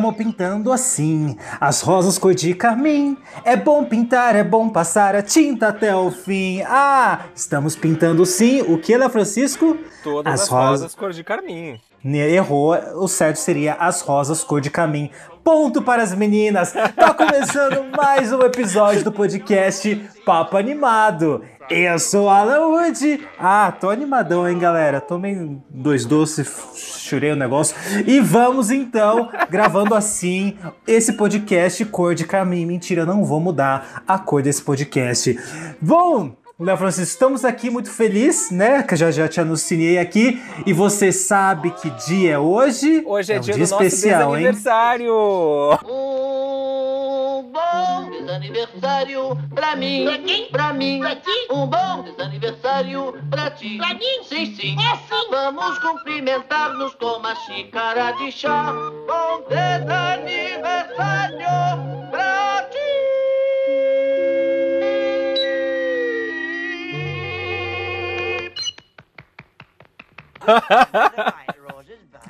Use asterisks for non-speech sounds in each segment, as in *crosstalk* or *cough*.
E vamos pintando assim, as rosas cor de carmim. É bom pintar, é bom passar a tinta até o fim. Ah, estamos pintando sim. O que, Léo Francisco? Todas as, rosas cor de carmim. Errou, o certo seria as rosas cor de carmim. Ponto para as meninas. Tá começando mais um episódio do podcast Papo Animado. Eu sou Alan Wood. Ah, tô animadão, hein, galera? Tomei dois doces, chorei o negócio. E vamos então, gravando assim, esse podcast cor de carmim. Mentira, não vou mudar a cor desse podcast. Bom, Léo Francisco, estamos aqui muito felizes, né? Que já já te anunciei aqui. E você sabe que dia é hoje? Hoje é, um dia, do nosso desaniversário. Um bom desaniversário pra mim. Pra quem? Pra mim. Pra ti? Um bom desaniversário pra ti. Pra mim? Sim, sim. É sim. Vamos cumprimentar-nos com uma xícara de chá. Bom desaniversário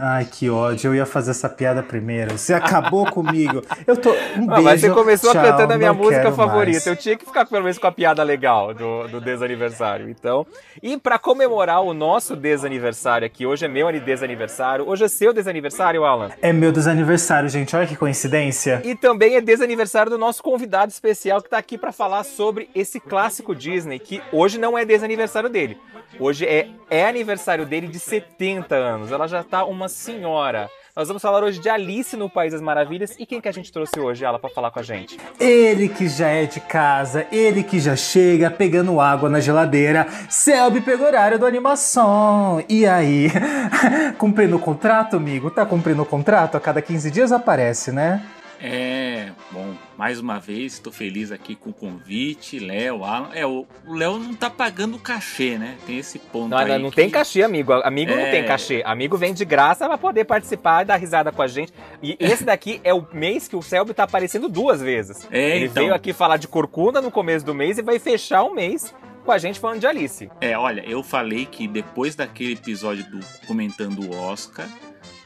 Ai, que ódio. Eu ia fazer essa piada primeiro. Você acabou *laughs* comigo. Eu tô. Um Ah, beijo. mas você começou tchau, cantando a minha música favorita. mais. Eu tinha que ficar pelo menos com a piada legal do, do desaniversário. Então, e pra comemorar o nosso desaniversário aqui, hoje é meu desaniversário, hoje é seu desaniversário, Alan. É meu desaniversário, gente. Olha que coincidência. E também é desaniversário do nosso convidado especial que tá aqui pra falar sobre esse clássico Disney, que hoje não é desaniversário dele. Hoje é, é aniversário dele de 70 anos. Ela já tá uma senhora. Nós vamos falar hoje de Alice no País das Maravilhas. E quem que a gente trouxe hoje, ela, pra falar com a gente? Ele que já é de casa, ele que já chega pegando água na geladeira. Selby Pegorário do Animação. E aí? *laughs* cumprindo o contrato, amigo? Tá cumprindo o contrato? A cada 15 dias aparece, né? É, bom, mais uma vez estou feliz aqui com o convite, Léo, Alan. É, o Léo não tá pagando cachê, né? Tem esse ponto Não, aí. não, não que- tem cachê, amigo. Amigo não É. tem cachê. Amigo vem de graça pra poder participar e dar risada com a gente. E *laughs* esse daqui é o mês que o Selby tá aparecendo duas vezes. É, Ele então. veio aqui falar de Corcunda no começo do mês e vai fechar o mês com a gente falando de Alice. É, olha, eu falei que depois daquele episódio do comentando o Oscar,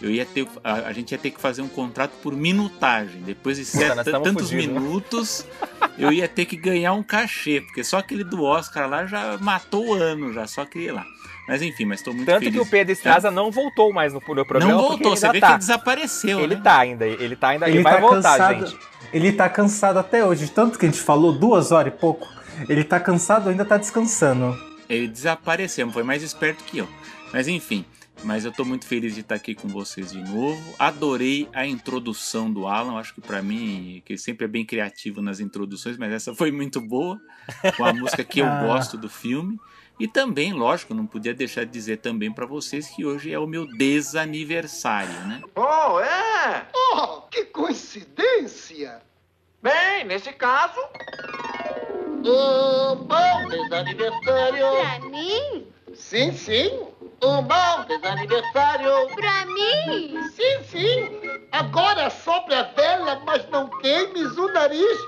eu ia ter, a, a gente ia ter que fazer um contrato por minutagem. Depois de Puta, nós tamo tantos fudido, né? minutos, eu ia ter que ganhar um cachê, porque só aquele do Oscar lá já matou o ano, já só aquele lá. Mas enfim, mas tô muito Tanto feliz. que o Pedro Estraza não voltou mais no, no programa. não voltou, ele você vê tá. que desapareceu, Ele né? tá ainda, ele tá ainda, ele, Ele vai tá voltar, cansado. gente. Ele tá cansado até hoje. Tanto que a gente falou, duas horas e pouco. Ele tá cansado, ainda tá descansando. Ele desapareceu, foi mais esperto que eu. Mas enfim, mas eu tô muito feliz de estar aqui com vocês de novo. Adorei a introdução do Alan, acho que pra mim, que ele sempre é bem criativo nas introduções, mas essa foi muito boa, com a música que eu *laughs* Ah. gosto do filme. E também, lógico, não podia deixar de dizer também pra vocês que hoje é o meu desaniversário, né? Oh, é? Oh, que coincidência! Bem, nesse caso, Um bom desaniversário. Pra mim? Sim, sim, Um bom desaniversário. Pra mim? sim, sim. Agora sopre a vela, mas não queimes o nariz.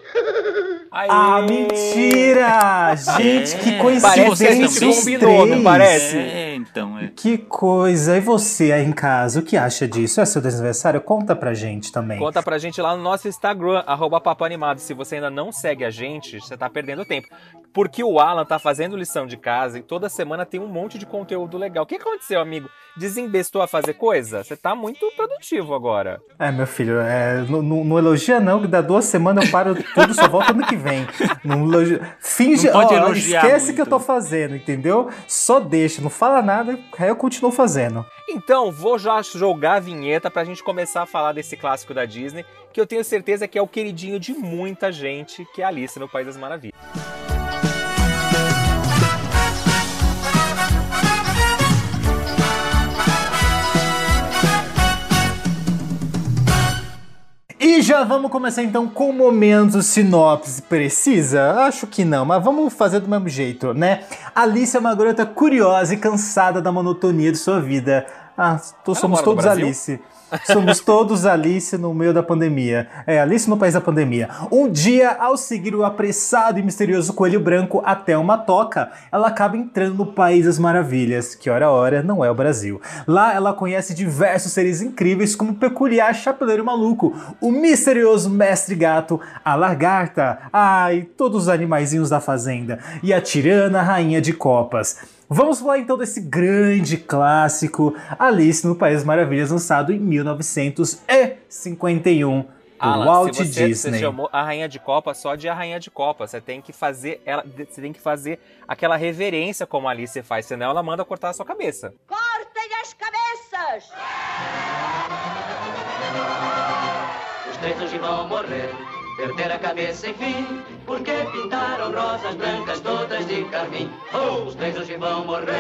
Aê! Ah, mentira! Gente, que coincidência. Parece que a gente os combinou, não parece? É, então, é. Que coisa. E você aí em casa, o que acha disso? É seu desaniversário? Conta pra gente também. Conta pra gente lá no nosso Instagram, arroba Papo Animado. Se você ainda não segue a gente, você tá perdendo tempo. Porque o Alan tá fazendo lição de casa e toda semana tem um monte de conteúdo legal. O que aconteceu, amigo? Desembestou a fazer coisa? Você tá muito produtivo agora. É, meu filho, é, não, elogia não, que dá duas semanas eu paro tudo, só volta ano que vem. Não elogia, finge, Não pode ó, esquece muito. que eu tô fazendo, entendeu? Só deixa, não fala nada, aí eu continuo fazendo. Então, vou já jogar a vinheta pra gente começar a falar desse clássico da Disney, que eu tenho certeza que é o queridinho de muita gente, que é Alice no País das Maravilhas. Já vamos começar então com o momento sinopse precisa? Acho que não, mas vamos fazer do mesmo jeito, né? Alice é uma garota curiosa e cansada da monotonia de sua vida. Ah, tô, somos todos? Alice. Somos todos Alice no meio da pandemia. É, Alice no país da pandemia. Um dia, ao seguir o apressado e misterioso coelho branco até uma toca, ela acaba entrando no País das Maravilhas, que ora ora não é o Brasil. Lá ela conhece diversos seres incríveis, como o peculiar chapeleiro maluco, o misterioso mestre gato, a lagarta, ai, todos os animaizinhos da fazenda, e a tirana rainha de copas. Vamos falar então desse grande clássico Alice no País das Maravilhas, lançado em 1951 por Alan, Walt se você, Disney. você chamou a rainha de copa só de a rainha de copa, você tem que fazer ela, você tem que fazer aquela reverência como a Alice faz, senão ela manda cortar a sua cabeça. Cortem as cabeças! Os três hoje vão morrer, perder a cabeça enfim, porque pintaram rosas brancas todas de carmim. Oh, os hoje vão morrer.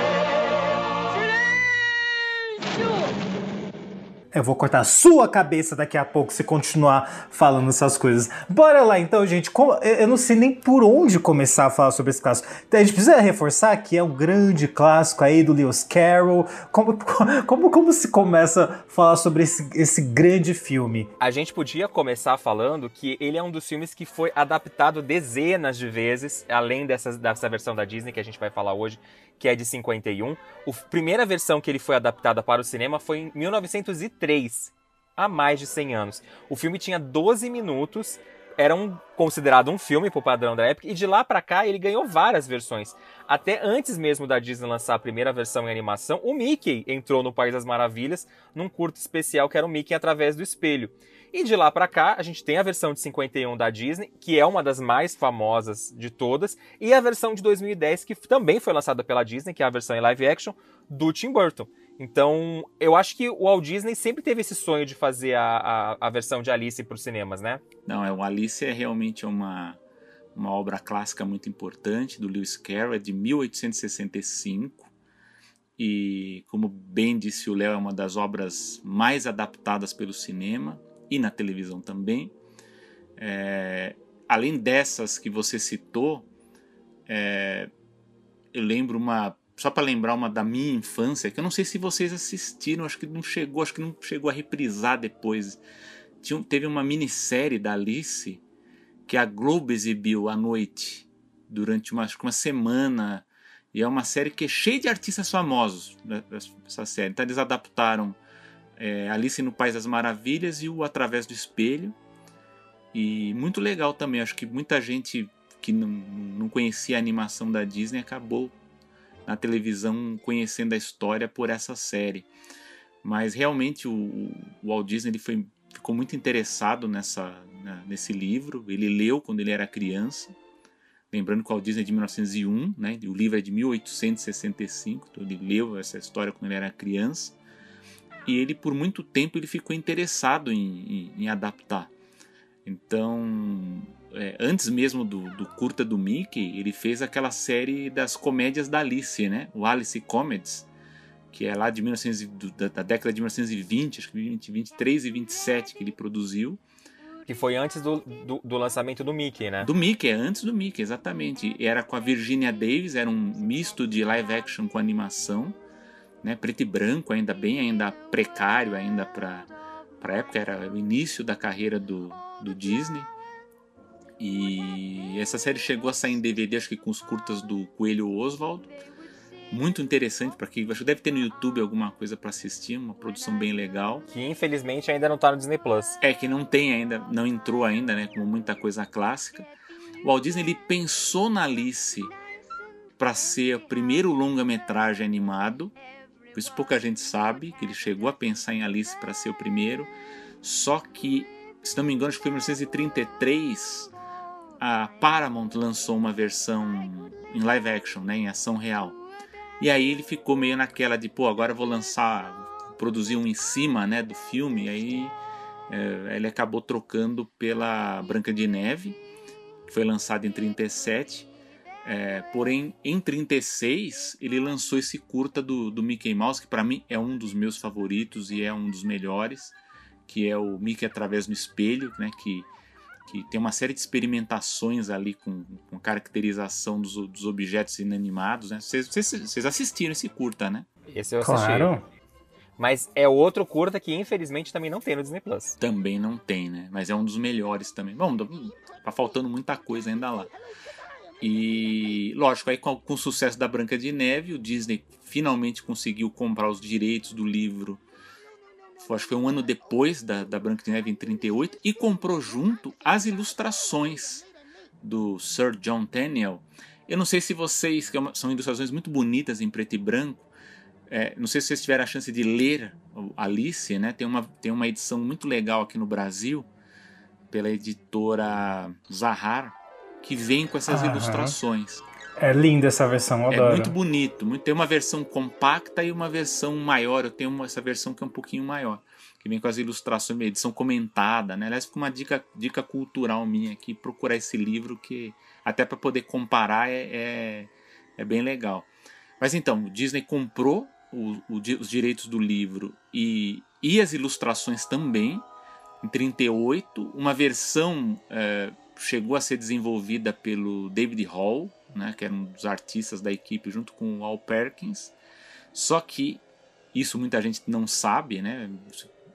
Eu vou cortar sua cabeça daqui a pouco se continuar falando essas coisas. Bora lá então, gente. Eu não sei nem por onde começar a falar sobre esse clássico. Então, a gente precisa reforçar que é um grande clássico aí do Lewis Carroll. Como, *laughs* como, como se começa a falar sobre esse, esse grande filme? A gente podia começar falando que ele é um dos filmes que foi adaptado dezenas de vezes, além dessa, dessa versão da Disney que a gente vai falar hoje, que é de 51. A primeira versão que ele foi adaptada para o cinema foi em 1903, há mais de 100 anos. O filme tinha 12 minutos, era um, considerado um filme pro padrão da época, e de lá pra cá ele ganhou várias versões. Até antes mesmo da Disney lançar a primeira versão em animação, o Mickey entrou no País das Maravilhas num curto especial que era o Mickey através do espelho. E de lá pra cá, a gente tem a versão de 51 da Disney, que é uma das mais famosas de todas, e a versão de 2010, que também foi lançada pela Disney, que é a versão em live action, do Tim Burton. Então, eu acho que o Walt Disney sempre teve esse sonho de fazer a, a, a versão de Alice para os cinemas, né? Não, é, o Alice é realmente uma, uma obra clássica muito importante do Lewis Carroll, é de 1865. E, como bem disse o Léo, é uma das obras mais adaptadas pelo cinema e na televisão também. É, além dessas que você citou, é, eu lembro uma. Só para lembrar uma da minha infância, que eu não sei se vocês assistiram, acho que não chegou, acho que não chegou a reprisar depois. Tinha, teve uma minissérie da Alice que a Globo exibiu à noite durante uma, acho que uma semana. E é uma série que é cheia de artistas famosos, né, essa série. Então eles adaptaram é, Alice no País das Maravilhas e o Através do Espelho. E muito legal também. Acho que muita gente que não, não conhecia a animação da Disney acabou na televisão conhecendo a história por essa série. Mas realmente o, o Walt Disney ele foi, ficou muito interessado nessa, na- nesse livro. Ele leu quando ele era criança. Lembrando que o Walt Disney é de 1901, né? o livro é de 1865. Então ele leu essa história quando ele era criança. E ele, por muito tempo, ele ficou interessado em, em- em adaptar. Então, é, antes mesmo do, do curta do Mickey, ele fez aquela série das comédias da Alice, né? O Alice Comedies, que é lá de 1900, e- do- da, da década de 1920, acho que 20, 23 e 27 que ele produziu. Que foi antes do, do, do lançamento do Mickey, né? Do Mickey, é antes do Mickey, exatamente. Era com a Virginia Davis, era um misto de live action com animação, né? Preto e branco, ainda bem, ainda precário, ainda para para época era o início da carreira do, do Disney. E essa série chegou a sair em DVD, acho que com os curtas do Coelho Oswald. Muito interessante para quem acho que deve ter no YouTube alguma coisa para assistir, uma produção bem legal. Que infelizmente ainda não tá no Disney Plus. É que não tem ainda, não entrou ainda, né? Como muita coisa clássica. O Walt Disney ele pensou na Alice para ser o primeiro longa-metragem animado. Por isso pouca gente sabe que ele chegou a pensar em Alice para ser o primeiro. Só que, se não me engano, acho que foi em 1933 a Paramount lançou uma versão em live action, né, em ação real. E aí ele ficou meio naquela de, pô, agora vou lançar, produzir um em cima, né, do filme. E aí é, ele acabou trocando pela Branca de Neve, que foi lançada em 37. É, porém, em 36, ele lançou esse curta do, do Mickey Mouse, que para mim é um dos meus favoritos e é um dos melhores, que é o Mickey através do espelho, né? Que, que tem uma série de experimentações ali com, com caracterização dos, dos objetos inanimados, né? Vocês, vocês, vocês assistiram esse curta, né? Esse eu assisti. Claro. Mas é outro curta que infelizmente também não tem no Disney Plus. Também não tem, né? Mas é um dos melhores também. Bom, tá faltando muita coisa ainda lá. E, lógico, aí com, com o sucesso da Branca de Neve, o Disney finalmente conseguiu comprar os direitos do livro. Acho que foi um ano depois da, da Branca de Neve, em 38, e comprou junto as ilustrações do Sir John Tenniel. Eu não sei se vocês, que é são ilustrações muito bonitas em preto e branco, é, não sei se vocês tiveram a chance de ler Alice, né? Tem uma, tem uma edição muito legal aqui no Brasil, pela editora Zahar, que vem com essas Aham. ilustrações. É linda essa versão, É adoro. muito bonito. muito- Tem uma versão compacta e uma versão maior. Eu tenho uma- essa versão que é um pouquinho maior. Que vem com as ilustrações, edição comentada, né? Aliás, fica uma dica, dica cultural minha aqui, procurar esse livro que até para poder comparar é, é, é bem legal. Mas então, o Disney comprou o- o os direitos do livro e, e as ilustrações também, em 38. Uma versão é, chegou a ser desenvolvida pelo David Hall, né, que era um dos artistas da equipe, junto com o Al Perkins. Só que isso muita gente não sabe, né?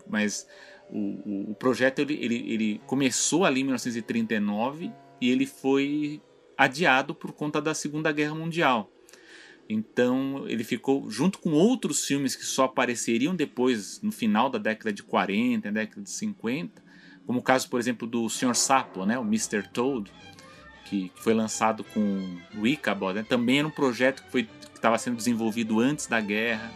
Mas o, o- o projeto ele, ele, ele começou ali em 1939 e ele foi adiado por conta da Segunda Guerra Mundial. Então ele ficou junto com outros filmes que só apareceriam depois, no final da década de 40, década de 50, como o caso, por exemplo, do Sr. Sapo, né, o Mr. Toad, que, que foi lançado com o Ichabod, né, também era um projeto que estava sendo desenvolvido antes da guerra.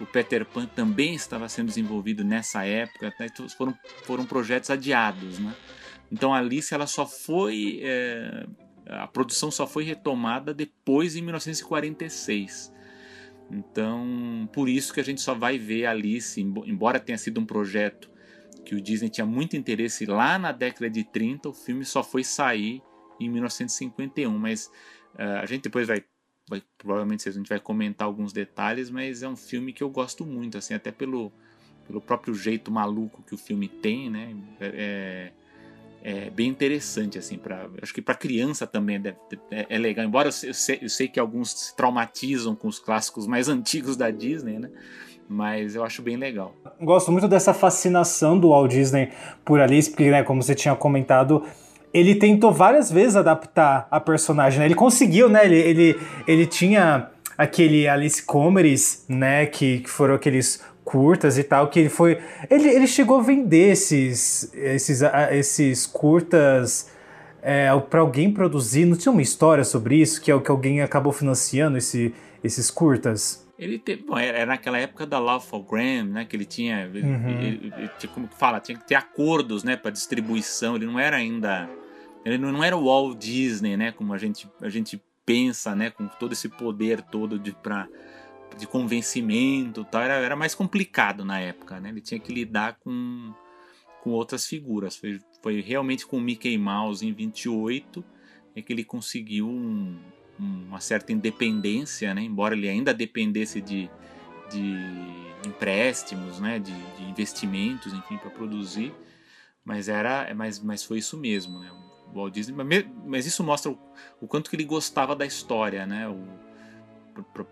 O Peter Pan também estava sendo desenvolvido nessa época. né, então foram, foram projetos adiados. Né? Então a Alice ela só foi. é, a produção só foi retomada depois em 1946. Então, por isso que a gente só vai ver Alice, embo- embora tenha sido um projeto que o Disney tinha muito interesse lá na década de 30, o filme só foi sair em 1951. Mas eh, a gente depois vai, vai- provavelmente a gente vai comentar alguns detalhes, mas é um filme que eu gosto muito, assim, até pelo, pelo próprio jeito maluco que o filme tem, né? É, é bem interessante, assim, para acho que para criança também deve- é, é legal. Embora eu sei- eu sei que alguns se traumatizam com os clássicos mais *laughs* antigos da Disney, né? Mas eu acho bem legal. Gosto muito dessa fascinação do Walt Disney por Alice, porque, né, como você tinha comentado, ele tentou várias vezes adaptar a personagem, né? Ele conseguiu, né? Ele, ele, ele tinha aquele Alice Comedies, né? Que, que foram aqueles curtas e tal, que ele foi... Ele, ele chegou a vender esses, esses, esses curtas é, para alguém produzir. Não tinha uma história sobre isso? Que, é o que alguém acabou financiando esse, esses curtas? Ele teve, bom, era era naquela época da Lawful Graham, né, que ele tinha, ele- Uhum. ele- como que fala, tinha que ter acordos, né, para distribuição. Ele não era ainda, ele não, não era o Walt Disney, né, como a gente a gente pensa, né, com todo esse poder todo de para de convencimento, tal, era, era mais complicado na época, né? Ele tinha que lidar com com outras figuras. Foi, foi realmente com o Mickey Mouse em 28 é que ele conseguiu um- uma certa independência, né? embora ele ainda dependesse de, de empréstimos, né? de, de investimentos, enfim, para produzir, mas era, mas, mas foi isso mesmo, né? O Walt Disney, mas isso mostra o, o quanto que ele gostava da história, né?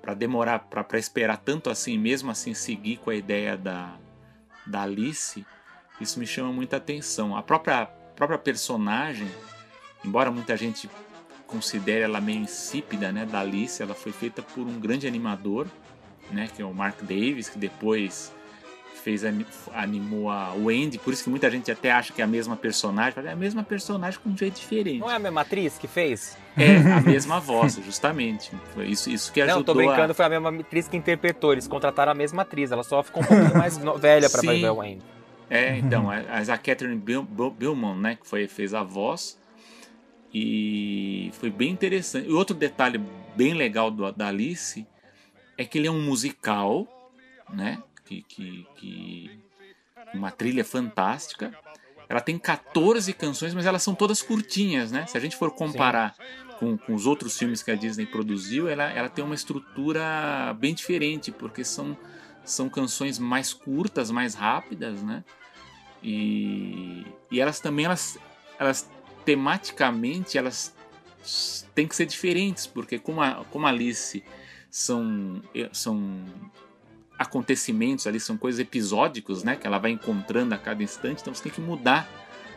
Para demorar, para esperar tanto assim, mesmo assim seguir com a ideia da, da Alice, isso me chama muita atenção. A própria, própria personagem, embora muita gente considere ela meio insípida, né, da Alice, ela foi feita por um grande animador, né, que é o Mark Davis, que depois fez ani- animou a Wendy, por isso que muita gente até acha que é a mesma personagem, mas é a mesma personagem com um jeito diferente. Não é a mesma atriz que fez? É a mesma voz, *laughs* justamente. Foi isso, isso que ajudou Não, tô brincando, a... foi a mesma atriz que interpretou. Eles contrataram a mesma atriz, ela só ficou um pouquinho mais velha pra Sim. fazer o Wayne. É, então, a, a Catherine Bil- Bil- Billman, né, que foi, fez a voz, e foi bem interessante. E outro detalhe bem legal do, da Alice é que ele é um musical, né, que, que, que uma trilha fantástica. Ela tem 14 canções, mas elas são todas curtinhas, né? Se a gente for comparar com, com os outros filmes que a Disney produziu, ela, ela tem uma estrutura bem diferente, porque são, são canções mais curtas, mais rápidas, né? E, e elas também, elas, elas tematicamente, elas têm que ser diferentes, porque como a, como a Alice são, são acontecimentos ali, são coisas episódicos, né? Que ela vai encontrando a cada instante, então você tem que mudar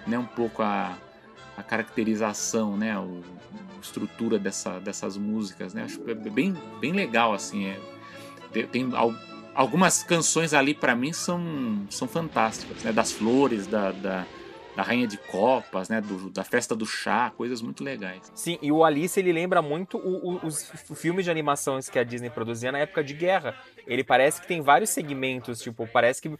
né, um pouco a, a caracterização, né? O, a estrutura dessa, dessas músicas, né? Acho bem, bem legal, assim. É, tem algumas canções ali para mim são, são fantásticas, né? Das flores, da, da, da Rainha de Copas, né? Do, da Festa do Chá, coisas muito legais. Sim, e o Alice ele lembra muito o, o, os filmes de animações que a Disney produzia na época de guerra. Ele parece que tem vários segmentos, tipo, parece que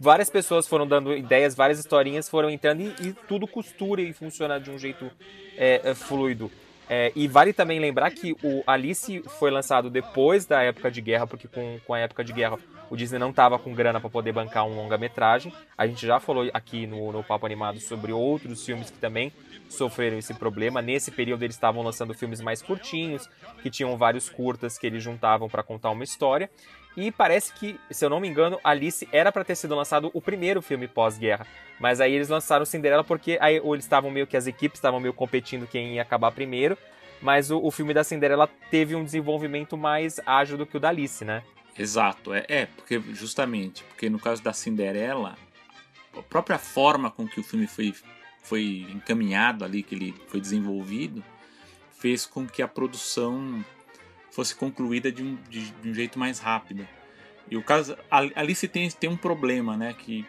várias pessoas foram dando ideias, várias historinhas foram entrando e, e tudo costura e funciona de um jeito é, é, fluido. É, e vale também lembrar que o Alice foi lançado depois da época de guerra, porque com, com a época de guerra o Disney não estava com grana para poder bancar um longa-metragem. A gente já falou aqui no, no Papo Animado sobre outros filmes que também sofreram esse problema. Nesse período eles estavam lançando filmes mais curtinhos, que tinham vários curtas que eles juntavam para contar uma história. E parece que, se eu não me engano, Alice era para ter sido lançado o primeiro filme pós-guerra. Mas aí eles lançaram Cinderela porque aí ou eles estavam meio que as equipes estavam meio competindo quem ia acabar primeiro. Mas o, o, filme da Cinderela teve um desenvolvimento mais ágil do que o da Alice, né? Exato, é, é porque justamente, porque no caso da Cinderela, a própria forma com que o filme foi, foi encaminhado ali, que ele foi desenvolvido, fez com que a produção fosse concluída de um, de, de um jeito mais rápido. E o caso Alice tem, tem um problema, né? Que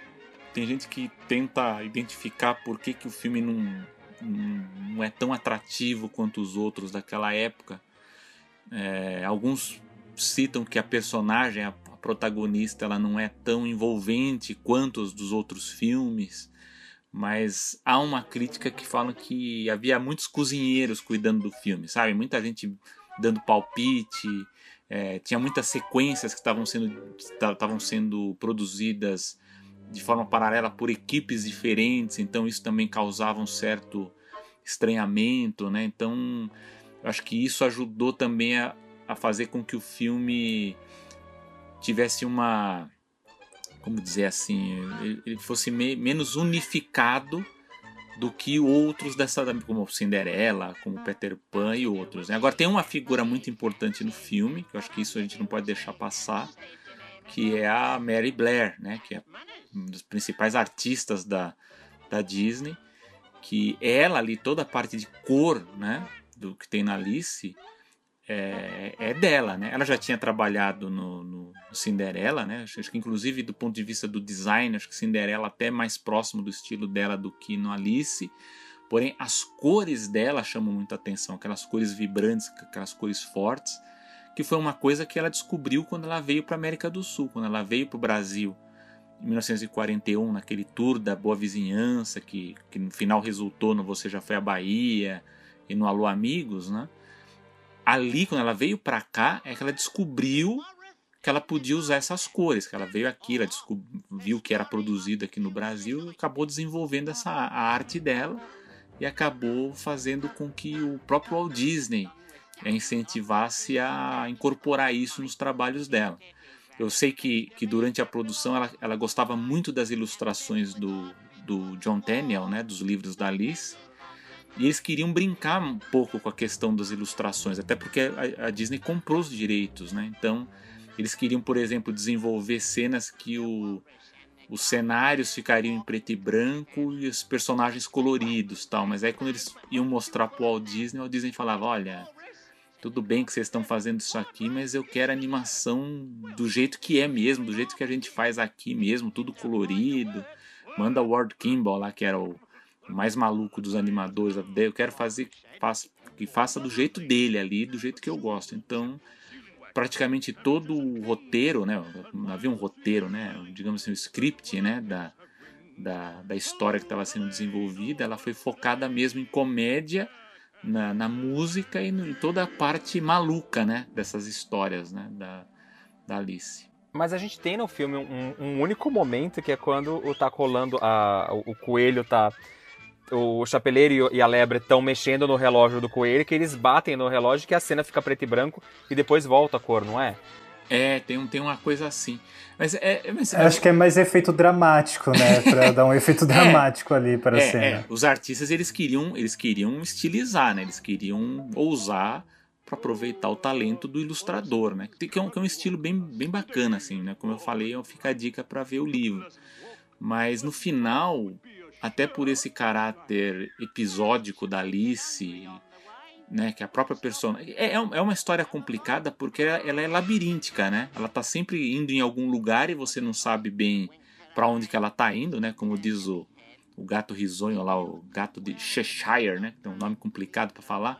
tem gente que tenta identificar por que, que o filme não, não é tão atrativo quanto os outros daquela época. É, alguns citam que a personagem, a, a protagonista, ela não é tão envolvente quanto os dos outros filmes mas há uma crítica que fala que havia muitos cozinheiros cuidando do filme, sabe? Muita gente dando palpite. É, tinha muitas sequências que estavam sendo, estavam sendo produzidas de forma paralela por equipes diferentes, então isso também causava um certo estranhamento, né? Então, acho que isso ajudou também a, a fazer com que o filme tivesse uma, como dizer assim, ele fosse me, menos unificado do que outros dessa, como Cinderela, como Peter Pan e outros. Né? Agora tem uma figura muito importante no filme, que eu acho que isso a gente não pode deixar passar, que é a Mary Blair, né? que é um dos principais artistas da, da Disney, que ela ali, toda a parte de cor né? do que tem na Alice, é, é dela, né? Ela já tinha trabalhado no, no, Cinderela, né? Acho, que inclusive do ponto de vista do design, acho que Cinderela até mais próximo do estilo dela do que no Alice. Porém, as cores dela chamam muita atenção, aquelas cores vibrantes, aquelas cores fortes, que foi uma coisa que ela descobriu quando ela veio para a América do Sul, quando ela veio para o Brasil em 1941, naquele tour da Boa Vizinhança, que, que no final resultou no Você Já Foi à Bahia e no Alô Amigos, né? Ali, quando ela veio para cá, é que ela descobriu que ela podia usar essas cores, que ela veio aqui, ela viu que era produzido aqui no Brasil, acabou desenvolvendo essa a arte dela e acabou fazendo com que o próprio Walt Disney incentivasse a incorporar isso nos trabalhos dela. Eu sei que, que durante a produção ela, ela gostava muito das ilustrações do, do John Tenniel, né, dos livros da Alice, e eles queriam brincar um pouco com a questão das ilustrações, até porque a, a Disney comprou os direitos, né? Então, eles queriam, por exemplo, desenvolver cenas que o, os cenários ficariam em preto e branco e os personagens coloridos, tal. Mas aí quando eles iam mostrar pro Walt Disney, o Walt Disney falava: "Olha, tudo bem que vocês estão fazendo isso aqui, mas eu quero animação do jeito que é mesmo, do jeito que a gente faz aqui mesmo, tudo colorido. Manda o Ward Kimball lá, que era o mais maluco dos animadores. Eu quero fazer que faça do jeito dele ali, do jeito que eu gosto. Então, praticamente todo o roteiro, né? Não havia um roteiro, né? Digamos assim, o script, né? Da, da, da história que estava sendo desenvolvida, ela foi focada mesmo em comédia, na, na música e no, em toda a parte maluca, né? Dessas histórias, né? Da, da Alice. Mas a gente tem no filme um, um único momento que é quando o tá colando a, o, o coelho tá o chapeleiro e a lebre estão mexendo no relógio do coelho, que eles batem no relógio que a cena fica preto e branco e depois volta a cor, não é? É, tem, um, tem uma coisa assim. Mas é. é mas, Acho que é mais efeito dramático, né? *laughs* Pra dar um efeito dramático ali para a é, cena. é. Os artistas eles queriam, eles queriam estilizar, né? Eles queriam ousar para aproveitar o talento do ilustrador, né? Que é um, que é um estilo bem, bem bacana, assim, né? Como eu falei, fica a dica para ver o livro. Mas no final, até por esse caráter episódico da Alice, né, que a própria persona é, é, é uma história complicada porque ela, ela, é labiríntica, né? Ela tá sempre indo em algum lugar e você não sabe bem para onde que ela tá indo, né? Como diz o, o gato risonho lá, o gato de Cheshire, né? Tem um nome complicado para falar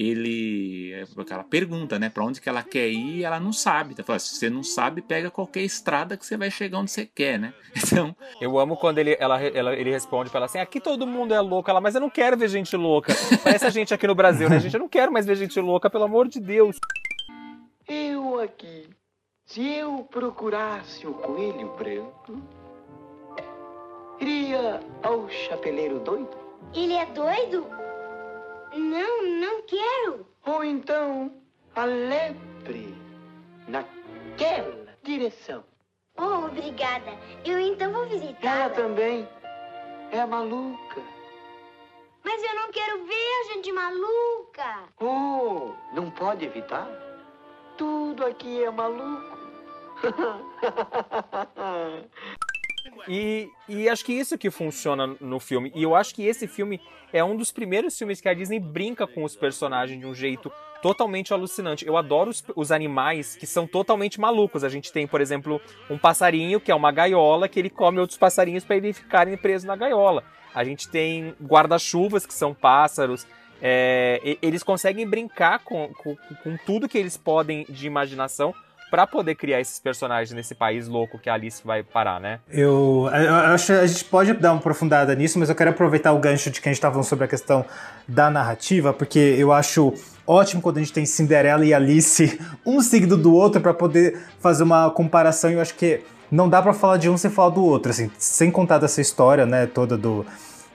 ele aquela pergunta, né, para onde que ela quer ir, ela não sabe. Então, se você não sabe, pega qualquer estrada que você vai chegar onde você quer, né? *laughs* Então, eu amo quando ele ela, ela ele responde para ela assim: "Aqui todo mundo é louco". Ela: "Mas eu não quero ver gente louca". Parece a gente aqui no Brasil, né? Gente, eu não quero mais ver gente louca, pelo amor de Deus. Eu aqui, se eu procurasse o coelho branco, iria ao chapeleiro doido? Ele é doido? Não, não quero. Ou então a lepre naquela direção. Oh, obrigada. Eu então vou visitá-la. Ela também é maluca. Mas eu não quero ver a gente maluca. Oh, não pode evitar? Tudo aqui é maluco. *laughs* E, e acho que isso que funciona no filme. E eu acho que esse filme é um dos primeiros filmes que a Disney brinca com os personagens de um jeito totalmente alucinante. Eu adoro os, os, animais que são totalmente malucos. A gente tem, por exemplo, um passarinho que é uma gaiola que ele come outros passarinhos para eles ficarem presos na gaiola. A gente tem guarda-chuvas que são pássaros. É, eles conseguem brincar com, com, com tudo que eles podem de imaginação para poder criar esses personagens nesse país louco que a Alice vai parar, né? Eu, eu acho a gente pode dar uma aprofundada nisso, mas eu quero aproveitar o gancho de que a gente estava falando sobre a questão da narrativa, porque eu acho ótimo quando a gente tem Cinderela e Alice *laughs* um seguido do outro para poder fazer uma comparação. Eu acho que não dá para falar de um sem falar do outro, assim, sem contar dessa história, né, toda do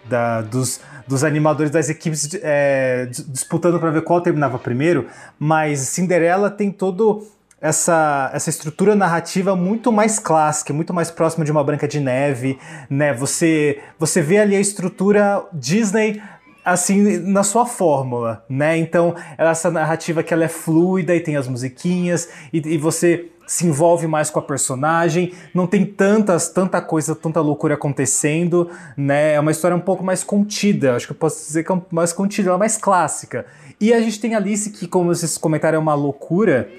da, dos, dos animadores das equipes é, disputando para ver qual terminava primeiro, mas Cinderela tem todo essa, essa estrutura narrativa muito mais clássica, muito mais próxima de uma Branca de Neve, né? Você, você vê ali a estrutura Disney assim na sua fórmula, né? Então, essa narrativa que ela é fluida e tem as musiquinhas e, e você se envolve mais com a personagem, não tem tantas, tanta coisa, tanta loucura acontecendo, né? É uma história um pouco mais contida, acho que eu posso dizer que é mais contida, é mais clássica. E a gente tem Alice que, como vocês comentaram, é uma loucura,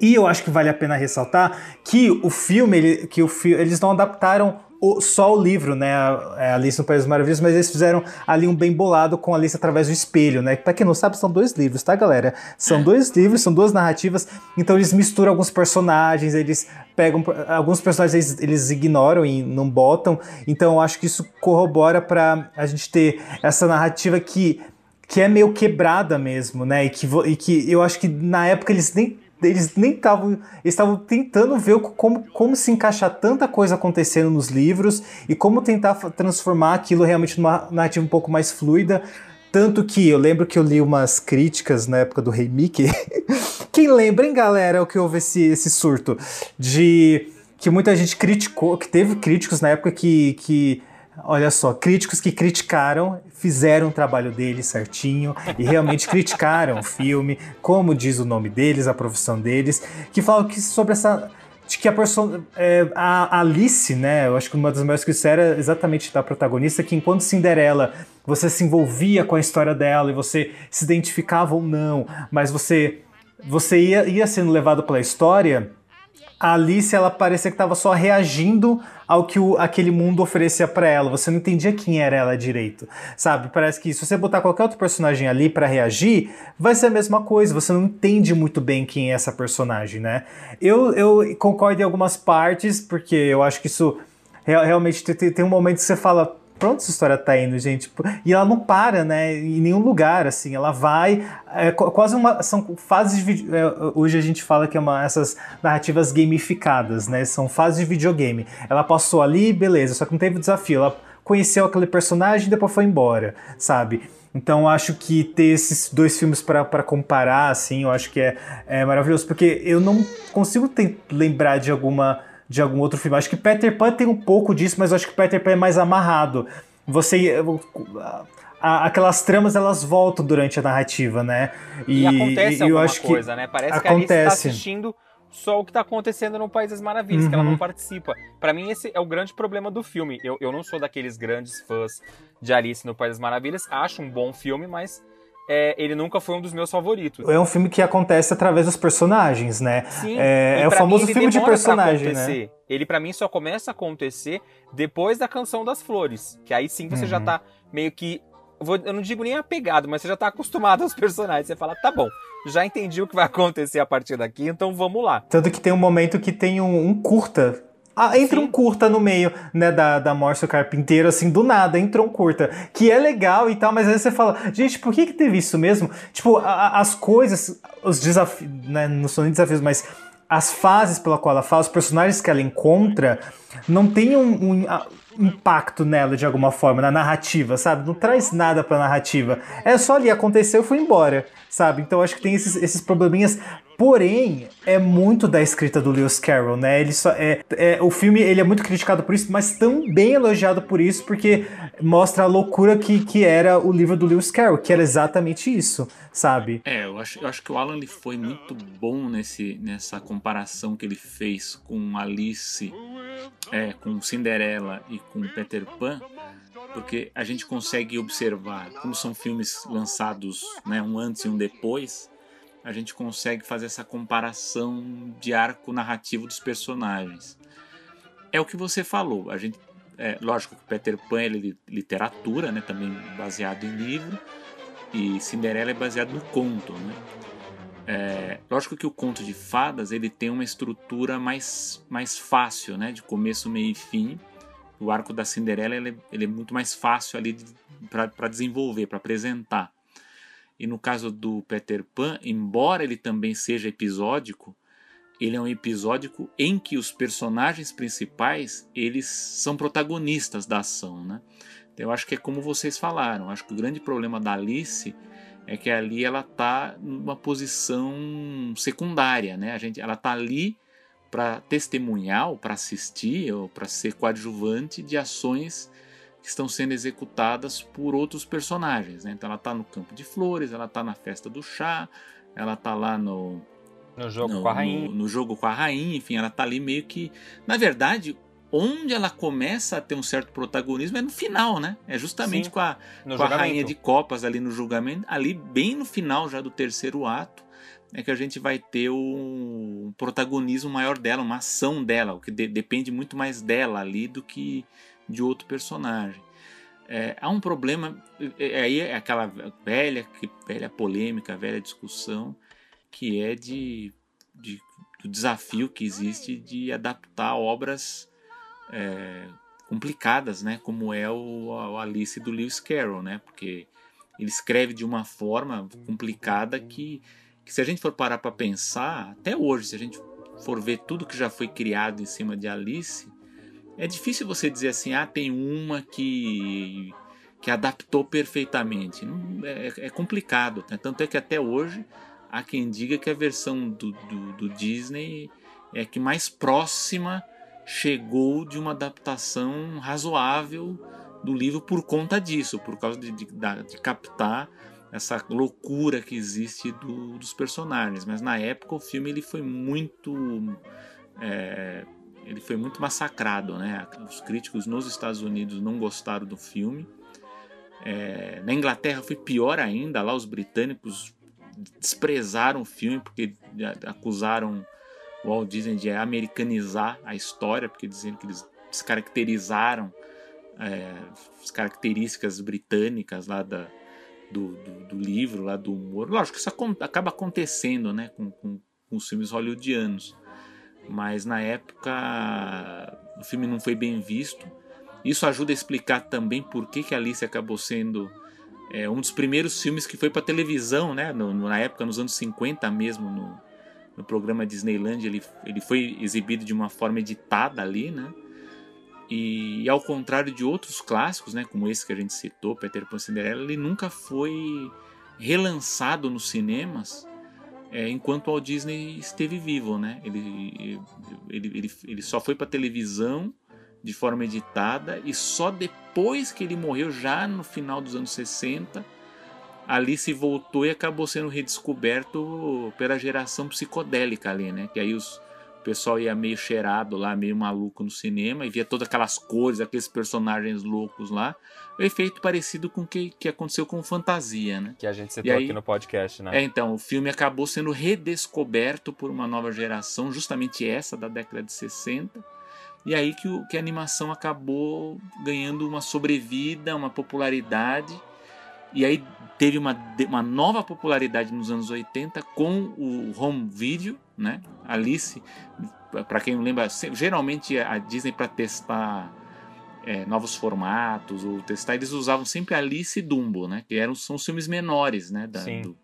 e eu acho que vale a pena ressaltar que o filme, ele, que o fi eles não adaptaram o, só o livro, né, a Alice no País das Maravilhas, mas eles fizeram ali um bem bolado com Alice através do espelho, né? Pra quem não sabe, são dois livros, tá, galera? São dois livros, são duas narrativas, então eles misturam alguns personagens, eles pegam alguns personagens eles, eles ignoram e não botam, então eu acho que isso corrobora para a gente ter essa narrativa que que é meio quebrada mesmo, né? E que, e que eu acho que na época eles nem eles nem estavam estavam tentando ver como, como se encaixar tanta coisa acontecendo nos livros e como tentar transformar aquilo realmente numa narrativa um pouco mais fluida. Tanto que eu lembro que eu li umas críticas na época do Rei Mickey. *laughs* Quem lembra, hein, galera, o que houve esse, esse surto de que muita gente criticou, que teve críticos na época que, que Olha só, críticos que criticaram, fizeram o trabalho deles certinho e realmente criticaram o filme, como diz o nome deles, a profissão deles, que falam que sobre essa de que a pessoa é, a Alice, né? Eu acho que uma das maiores críticas era exatamente da protagonista, que enquanto Cinderela você se envolvia com a história dela e você se identificava ou não, mas você você ia, ia sendo levado pela história a Alice ela parecia que estava só reagindo ao que o, aquele mundo oferecia para ela. Você não entendia quem era ela direito, sabe? Parece que se você botar qualquer outro personagem ali para reagir, vai ser a mesma coisa. Você não entende muito bem quem é essa personagem, né? Eu, eu concordo em algumas partes, porque eu acho que isso realmente tem, tem um momento que você fala, pra onde essa história tá indo, gente? E ela não para, né? Em nenhum lugar, assim. Ela vai. É quase uma. São fases de. É, hoje a gente fala que é uma, essas narrativas gamificadas, né? São fases de videogame. Ela passou ali, beleza, só que não teve desafio. Ela conheceu aquele personagem e depois foi embora, sabe? Então acho que ter esses dois filmes para comparar, assim, eu acho que é, é maravilhoso, porque eu não consigo ter, lembrar de alguma de algum outro filme. Acho que Peter Pan tem um pouco disso, mas eu acho que Peter Pan é mais amarrado. Você aquelas tramas elas voltam durante a narrativa, né? E, e acontece e, eu acho coisa, que né? Parece acontece. que a Alice está assistindo só o que está acontecendo no País das Maravilhas, uhum. que ela não uhum. participa. Para mim, esse é o grande problema do filme. Eu, eu não sou daqueles grandes fãs de Alice no País das Maravilhas. Acho um bom filme, mas é, ele nunca foi um dos meus favoritos. É um filme que acontece através dos personagens, né? Sim. É, é o famoso filme de personagem, né? Ele para mim só começa a acontecer depois da Canção das Flores, que aí sim você uhum. já tá meio que eu não digo nem apegado, mas você já tá acostumado aos *laughs* personagens. Você fala, tá bom, já entendi o que vai acontecer a partir daqui, então vamos lá. Tanto que tem um momento que tem um, um curta ah, entra Sim. um curta no meio, né, da, da Márcio Carpinteiro, assim, do nada, entra um curta, que é legal e tal, mas aí você fala, gente, por que que teve isso mesmo? Tipo, a, as coisas, os desafios, né, não são nem desafios, mas as fases pela qual ela fala, os personagens que ela encontra, não tem um, um impacto nela de alguma forma, na narrativa, sabe? Não traz nada pra narrativa. É só ali, aconteceu e foi embora, sabe? Então acho que tem esses, esses probleminhas. Porém, é muito da escrita do Lewis Carroll, né? Ele só é, é, o filme ele é muito criticado por isso, mas também elogiado por isso, porque mostra a loucura que, que era o livro do Lewis Carroll, que era exatamente isso, sabe? É, eu acho, eu acho que o Alan ele foi muito bom nesse, nessa comparação que ele fez com Alice é, com Cinderela e com Peter Pan, porque a gente consegue observar como são filmes lançados né, um antes e um depois, a gente consegue fazer essa comparação de arco narrativo dos personagens. É o que você falou, a gente é, lógico que Peter Pan é literatura, né, também baseado em livro, e Cinderela é baseado no conto, né? É, lógico que o conto de fadas ele tem uma estrutura mais, mais fácil, né? De começo, meio e fim. O arco da Cinderela ele, é, ele é muito mais fácil ali para desenvolver, para apresentar. E no caso do Peter Pan, embora ele também seja episódico, ele é um episódico em que os personagens principais eles são protagonistas da ação, né? Então, eu acho que é como vocês falaram. Acho que o grande problema da Alice é que ali ela está numa posição secundária, né? A gente, ela está ali para testemunhar, para assistir, ou para ser coadjuvante de ações que estão sendo executadas por outros personagens. Né? Então ela está no campo de flores, ela está na festa do chá, ela está lá no no jogo no, com a rainha. No, no, jogo com a rainha, enfim, ela está ali meio que, na verdade, onde ela começa a ter um certo protagonismo é no final, né? É justamente Sim, com, a, com a rainha de copas ali no julgamento, ali bem no final já do terceiro ato, é que a gente vai ter um protagonismo maior dela, uma ação dela, o que de, depende muito mais dela ali do que de outro personagem. É, há um problema, é, é, aí é aquela velha, velha polêmica, velha discussão, que é de, de do desafio que existe de adaptar obras é, complicadas, né? Como é o, o, Alice do Lewis Carroll, né? Porque ele escreve de uma forma complicada que, que se a gente for parar para pensar, até hoje, se a gente for ver tudo que já foi criado em cima de Alice, é difícil você dizer assim, ah, tem uma que que adaptou perfeitamente. Não, é, é, complicado. Né? Tanto é que até hoje há quem diga que a versão do, do, do Disney é que mais próxima chegou de uma adaptação razoável do livro por conta disso, por causa de, de, de captar essa loucura que existe do, dos personagens. Mas na época o filme ele foi muito é, ele foi muito massacrado, né? Os críticos nos Estados Unidos não gostaram do filme. É, na Inglaterra foi pior ainda. Lá os britânicos desprezaram o filme porque acusaram o Walt Disney de americanizar a história, porque dizendo que eles descaracterizaram é, as características britânicas lá da, do, do, do, livro, lá do humor. Lógico que isso acaba acontecendo né, com, com, com os filmes hollywoodianos, mas na época o filme não foi bem visto. Isso ajuda a explicar também por que, que Alice acabou sendo é, um dos primeiros filmes que foi para televisão, né, no, na época, nos anos 50 mesmo, no, no programa Disneyland ele, ele foi exibido de uma forma editada ali, né? E ao contrário de outros clássicos, né, como esse que a gente citou, Peter Pan e Cinderela, ele nunca foi relançado nos cinemas é, enquanto o Walt Disney esteve vivo, né? Ele, ele, ele, ele só foi para televisão de forma editada e só depois que ele morreu, já no final dos anos 60, Alice voltou e acabou sendo redescoberto pela geração psicodélica ali, né? Que aí os, o pessoal ia meio cheirado lá, meio maluco no cinema e via todas aquelas cores, aqueles personagens loucos lá. O efeito parecido com o que, que aconteceu com Fantasia, né? Que a gente citou aí, aqui no podcast, né? É, então, o filme acabou sendo redescoberto por uma nova geração, justamente essa da década de 60. E aí que, o, que a animação acabou ganhando uma sobrevida, uma popularidade. E aí teve uma, uma nova popularidade nos anos 80 com o home video, né? Alice, para quem não lembra, geralmente a Disney para testar é, novos formatos ou testar, eles usavam sempre Alice e Dumbo, né? Que eram são os filmes menores, né? Da, do,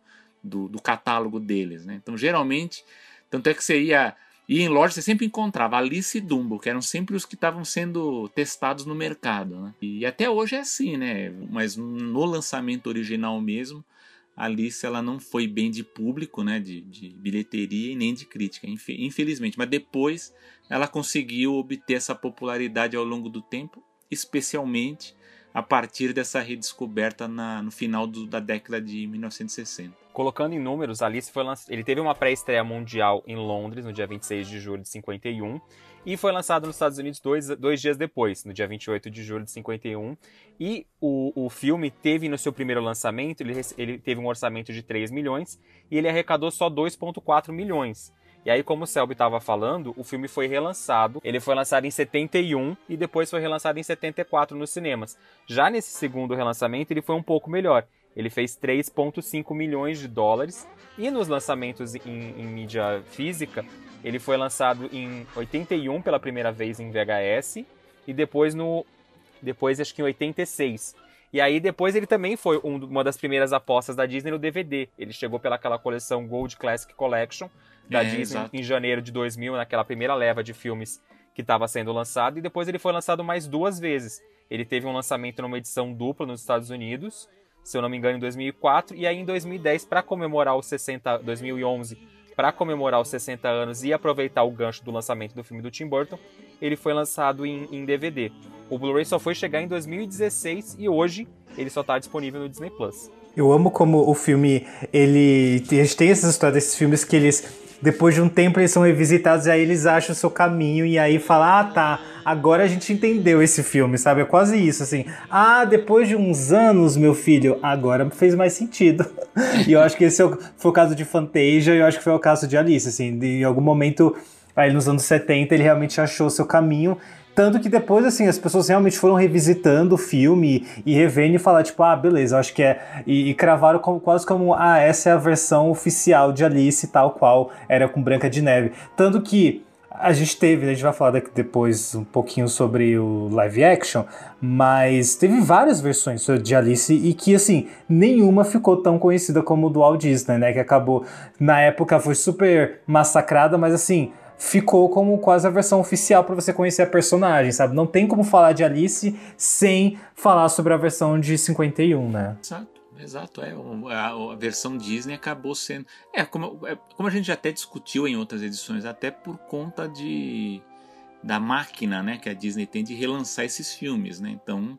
do, do, catálogo deles, né? Então geralmente, tanto é que você ia e em loja você sempre encontrava Alice e Dumbo, que eram sempre os que estavam sendo testados no mercado. Né? E até hoje é assim, né? Mas no lançamento original mesmo, Alice ela não foi bem de público, né? De, de bilheteria e nem de crítica, infelizmente. Mas depois ela conseguiu obter essa popularidade ao longo do tempo, especialmente a partir dessa redescoberta na, no final do, da década de 1960. Colocando em números, Alice foi lanç... ele teve uma pré-estreia mundial em Londres no dia 26 de julho de 51 e foi lançado nos Estados Unidos dois, dois dias depois, no dia 28 de julho de 51. E o, o filme teve no seu primeiro lançamento, ele, ele teve um orçamento de 3 milhões e ele arrecadou só 2,4 milhões. E aí, como o Selby estava falando, o filme foi relançado. Ele foi lançado em 71 e depois foi relançado em 74 nos cinemas. Já nesse segundo relançamento, ele foi um pouco melhor. Ele fez 3,5 milhões de dólares. E nos lançamentos em, em, mídia física, ele foi lançado em 81 pela primeira vez em VHS e depois no depois acho que em 86. E aí depois ele também foi um, uma das primeiras apostas da Disney no DVD. Ele chegou pelaquela coleção Gold Classic Collection da é, Disney exato. em janeiro de 2000, naquela primeira leva de filmes que estava sendo lançado, e depois ele foi lançado mais duas vezes. Ele teve um lançamento numa edição dupla nos Estados Unidos, se eu não me engano, em 2004, e aí em 2010, para comemorar os 60, 2011, para comemorar os 60 anos e aproveitar o gancho do lançamento do filme do Tim Burton, ele foi lançado em, em DVD. O Blu-ray só foi chegar em 2016 e hoje ele só está disponível no Disney Plus. Eu amo como o filme, ele. A gente tem essas histórias desses filmes que eles depois de um tempo eles são revisitados e aí eles acham o seu caminho e aí fala, ah tá, agora a gente entendeu esse filme, sabe? É quase isso, assim. Ah, depois de uns anos, meu filho, agora fez mais sentido. *laughs* e eu acho que esse é foi o caso de Fantasia e eu acho que foi o caso de Alice, assim. De, em algum momento, aí nos anos 70, ele realmente achou o seu caminho tanto que depois, assim, as pessoas realmente foram revisitando o filme e revendo e falar, tipo, ah, beleza, acho que é. E, e cravaram como, quase como, ah, essa é a versão oficial de Alice, tal qual era com Branca de Neve. Tanto que a gente teve, a gente vai falar depois um pouquinho sobre o live action, mas teve várias versões de Alice e que, assim, nenhuma ficou tão conhecida como do Walt Disney, né? Que acabou, na época, foi super massacrada, mas assim ficou como quase a versão oficial para você conhecer a personagem, sabe? Não tem como falar de Alice sem falar sobre a versão de 51, né? Exato. Exato, é. A, versão Disney acabou sendo. É como, é, como a gente já até discutiu em outras edições, até por conta de da máquina né, que a Disney tem de relançar esses filmes. Né? Então,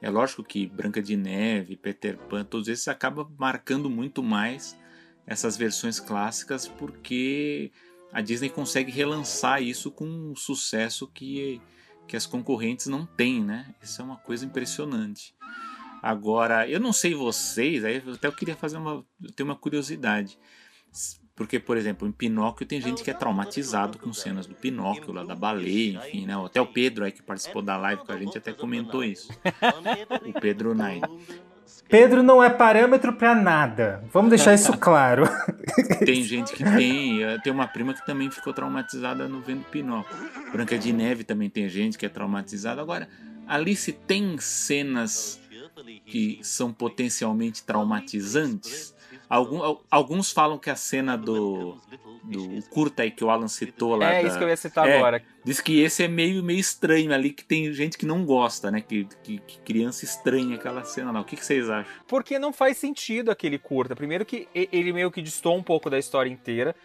é lógico que Branca de Neve, Peter Pan, todos esses acabam marcando muito mais essas versões clássicas porque a Disney consegue relançar isso com um sucesso que, que as concorrentes não têm, né? Isso é uma coisa impressionante. Agora, eu não sei vocês, aí até eu queria fazer uma, ter uma curiosidade. Porque, por exemplo, em Pinóquio tem gente que é traumatizado com cenas do Pinóquio, lá da baleia, enfim, né? Até o Pedro aí que participou da live com a gente até comentou isso. *laughs* O Pedro Nine. Pedro não é parâmetro para nada. Vamos deixar isso *laughs* claro. Tem gente que tem. Eh, tem uma prima que também ficou traumatizada no vendo Pinóquio. Branca de Neve também tem gente que é traumatizada. Agora, Alice tem cenas que são potencialmente traumatizantes. Algum, alguns falam que a cena do, do curta aí que o Alan citou lá. É da- isso que eu ia citar é, agora. Diz que esse é meio, meio estranho ali, que tem gente que não gosta, né? Que, que, que criança estranha aquela cena lá. O que, que vocês acham? Porque não faz sentido aquele curta. Primeiro que ele meio que distou um pouco da história inteira.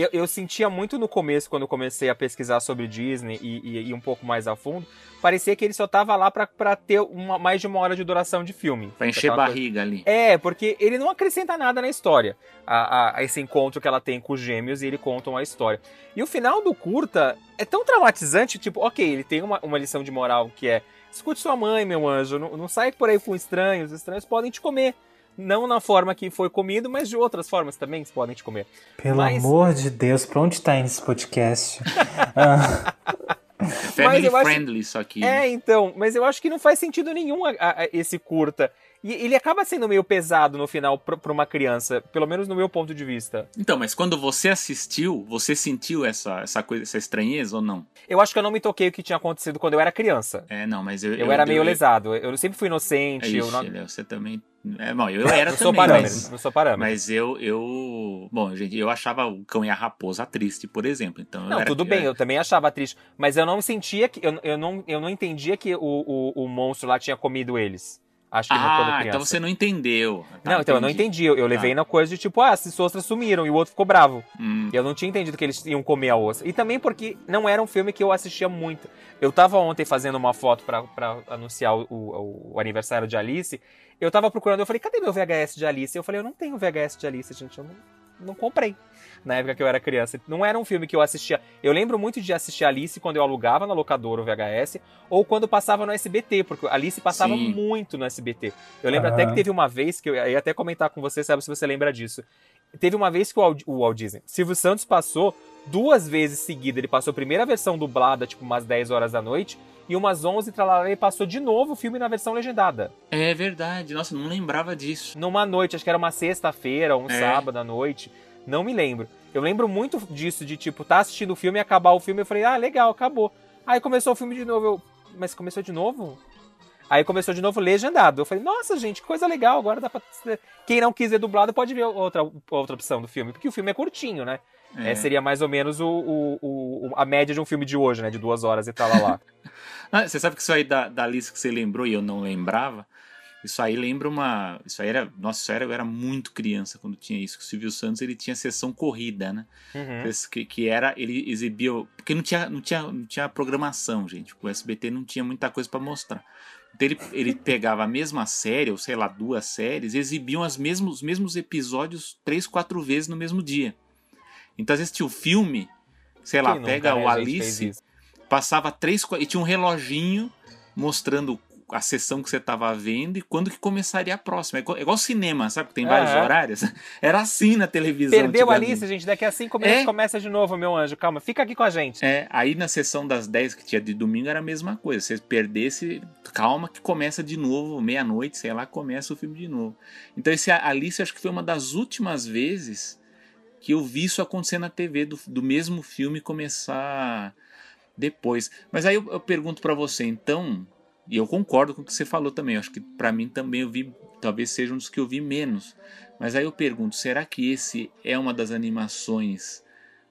Eu, eu sentia muito no começo, quando eu comecei a pesquisar sobre Disney e, e ir um pouco mais a fundo, parecia que ele só tava lá pra, pra ter uma, mais de uma hora de duração de filme. Pra encher Aquela coisa- barriga ali. É, porque ele não acrescenta nada na história. A, a- a esse encontro que ela tem com os gêmeos e ele conta uma história. E o final do curta é tão traumatizante, tipo, ok, ele tem uma, uma lição de moral que é escute sua mãe, meu anjo, não, não sai por aí com estranhos, os estranhos podem te comer. Não na forma que foi comido, mas de outras formas também eles podem te comer. Pelo Mas- amor de Deus, pra onde tá indo esse podcast? *laughs* Ah, Family eu acho- friendly isso aqui. né? É, então, mas eu acho que não faz sentido nenhum a- a- a- esse curta. E ele acaba sendo meio pesado no final pra pra uma criança, pelo menos no meu ponto de vista. Então, mas quando você assistiu, você sentiu essa, essa coisa, essa estranheza ou não? Eu acho que eu não me toquei o que tinha acontecido quando eu era criança. É, não, mas eu. Eu, era meio eu, lesado. Eu sempre fui inocente. eu ixi, não, Léo, você também. É, bom, eu era *laughs* não sou também. parâmetro. Mas, Não sou parâmetro. mas eu, eu. Bom, gente, eu achava o cão e a raposa triste, por exemplo. Então eu Não, era- tudo bem, eu também achava triste. Mas eu não sentia que. Eu, eu, não, eu não entendia que o, o, o monstro lá tinha comido eles. Acho que Ah, criança. então você não entendeu. Tá, Não, então eu não entendi. Eu, eu levei na coisa de tipo, ah, as ostras sumiram e o outro ficou bravo. Hum, eu não tinha entendido que eles iam comer a ostra. E também porque não era um filme que eu assistia muito. Eu tava ontem fazendo uma foto pra, pra anunciar o, o- o aniversário de Alice. Eu tava procurando, eu falei, cadê meu VHS de Alice? Eu falei, eu não tenho VHS de Alice, gente. Eu não, não comprei. Na época que eu era criança. Não era um filme que eu assistia. Eu lembro muito de assistir Alice quando eu alugava na locadora o VHS ou quando passava no SBT, porque Alice passava Sim. muito no SBT. Eu lembro até Aham. que teve uma vez que eu ia até comentar com você, sabe se você lembra disso. Teve uma vez que o Walt, o Walt Disney, Silvio Santos passou duas vezes seguida. Ele passou a primeira versão dublada, tipo umas 10 horas da noite, e umas 11 tralalá, ele passou de novo o filme na versão legendada. É verdade. Nossa, não lembrava disso. Numa noite, acho que era uma sexta-feira, um É. sábado à noite, não me lembro. Eu lembro muito disso, de tipo, tá assistindo o filme e acabar o filme, eu falei, ah, legal, acabou. Aí começou o filme de novo, eu, mas começou de novo? Aí começou de novo legendado. Eu falei, nossa, gente, que coisa legal, agora dá pra. Quem não quiser dublado pode ver outra, outra opção do filme, porque o filme é curtinho, né? É. É, seria mais ou menos o, o- o- a média de um filme de hoje, né? De duas horas e tal lá. lá. *laughs* Você sabe que isso aí da, da lista que você lembrou e eu não lembrava? Isso aí lembra uma. Isso aí era. Nossa, isso era, eu era muito criança quando tinha isso. que O Silvio Santos ele tinha sessão corrida, né? Uhum. Que, que era. Ele exibia. Porque não tinha, não, tinha, não tinha programação, gente. O SBT não tinha muita coisa pra mostrar. Então ele, ele pegava a mesma série, ou sei lá, duas séries, e exibiam as mesmos, os mesmos episódios três, quatro vezes no mesmo dia. Então às vezes tinha o filme, sei lá, Quem pega o Alice passava três e tinha um reloginho mostrando a sessão que você estava vendo e quando que começaria a próxima. É igual, é cinema, sabe? que Tem vários Aham. horários. *laughs* Era assim na televisão. Perdeu a. Alice, gente. Daqui a cinco minutos É. começa de novo, meu anjo. Calma, fica aqui com a gente. É, aí na sessão das 10 que tinha de domingo era a mesma coisa. Se você perdesse, calma que começa de novo, meia-noite, sei lá, começa o filme de novo. Então esse Alice acho que foi uma das últimas vezes que eu vi isso acontecer na TV, do, do mesmo filme começar depois. Mas aí eu, eu pergunto pra você, então, e eu concordo com o que você falou também, acho que pra mim também eu vi, talvez seja um dos que eu vi menos. Mas aí eu pergunto, será que esse é uma das animações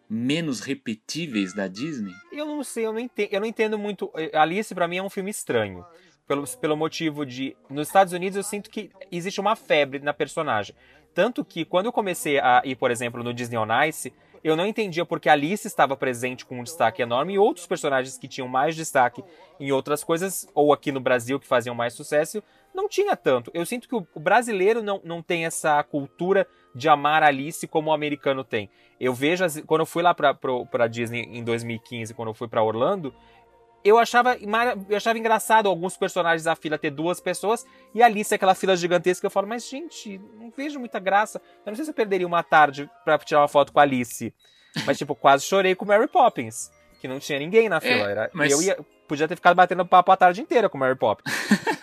menos repetíveis da Disney? Eu não sei, eu não entendo, eu não entendo muito. Alice, pra mim, é um filme estranho. Pelo, pelo motivo de. Nos Estados Unidos, eu sinto que existe uma febre na personagem. Tanto que, quando eu comecei a ir, por exemplo, no Disney on Ice, eu não entendia porque a Alice estava presente com um destaque enorme e outros personagens que tinham mais destaque em outras coisas, ou aqui no Brasil, que faziam mais sucesso, não tinha tanto. Eu sinto que o brasileiro não, não tem essa cultura de amar a Alice como o americano tem. Eu vejo, as- quando eu fui lá pra, pro- pra Disney em 2015, quando eu fui pra Orlando, eu achava, eu achava engraçado alguns personagens da fila ter duas pessoas e a Alice aquela fila gigantesca. Eu falo, mas gente, não vejo muita graça. Eu não sei se eu perderia uma tarde pra tirar uma foto com a Alice. Mas, tipo, quase chorei com Mary Poppins, que não tinha ninguém na fila. Era, mas- Eu ia, podia ter ficado batendo papo a tarde inteira com Mary Poppins. *laughs*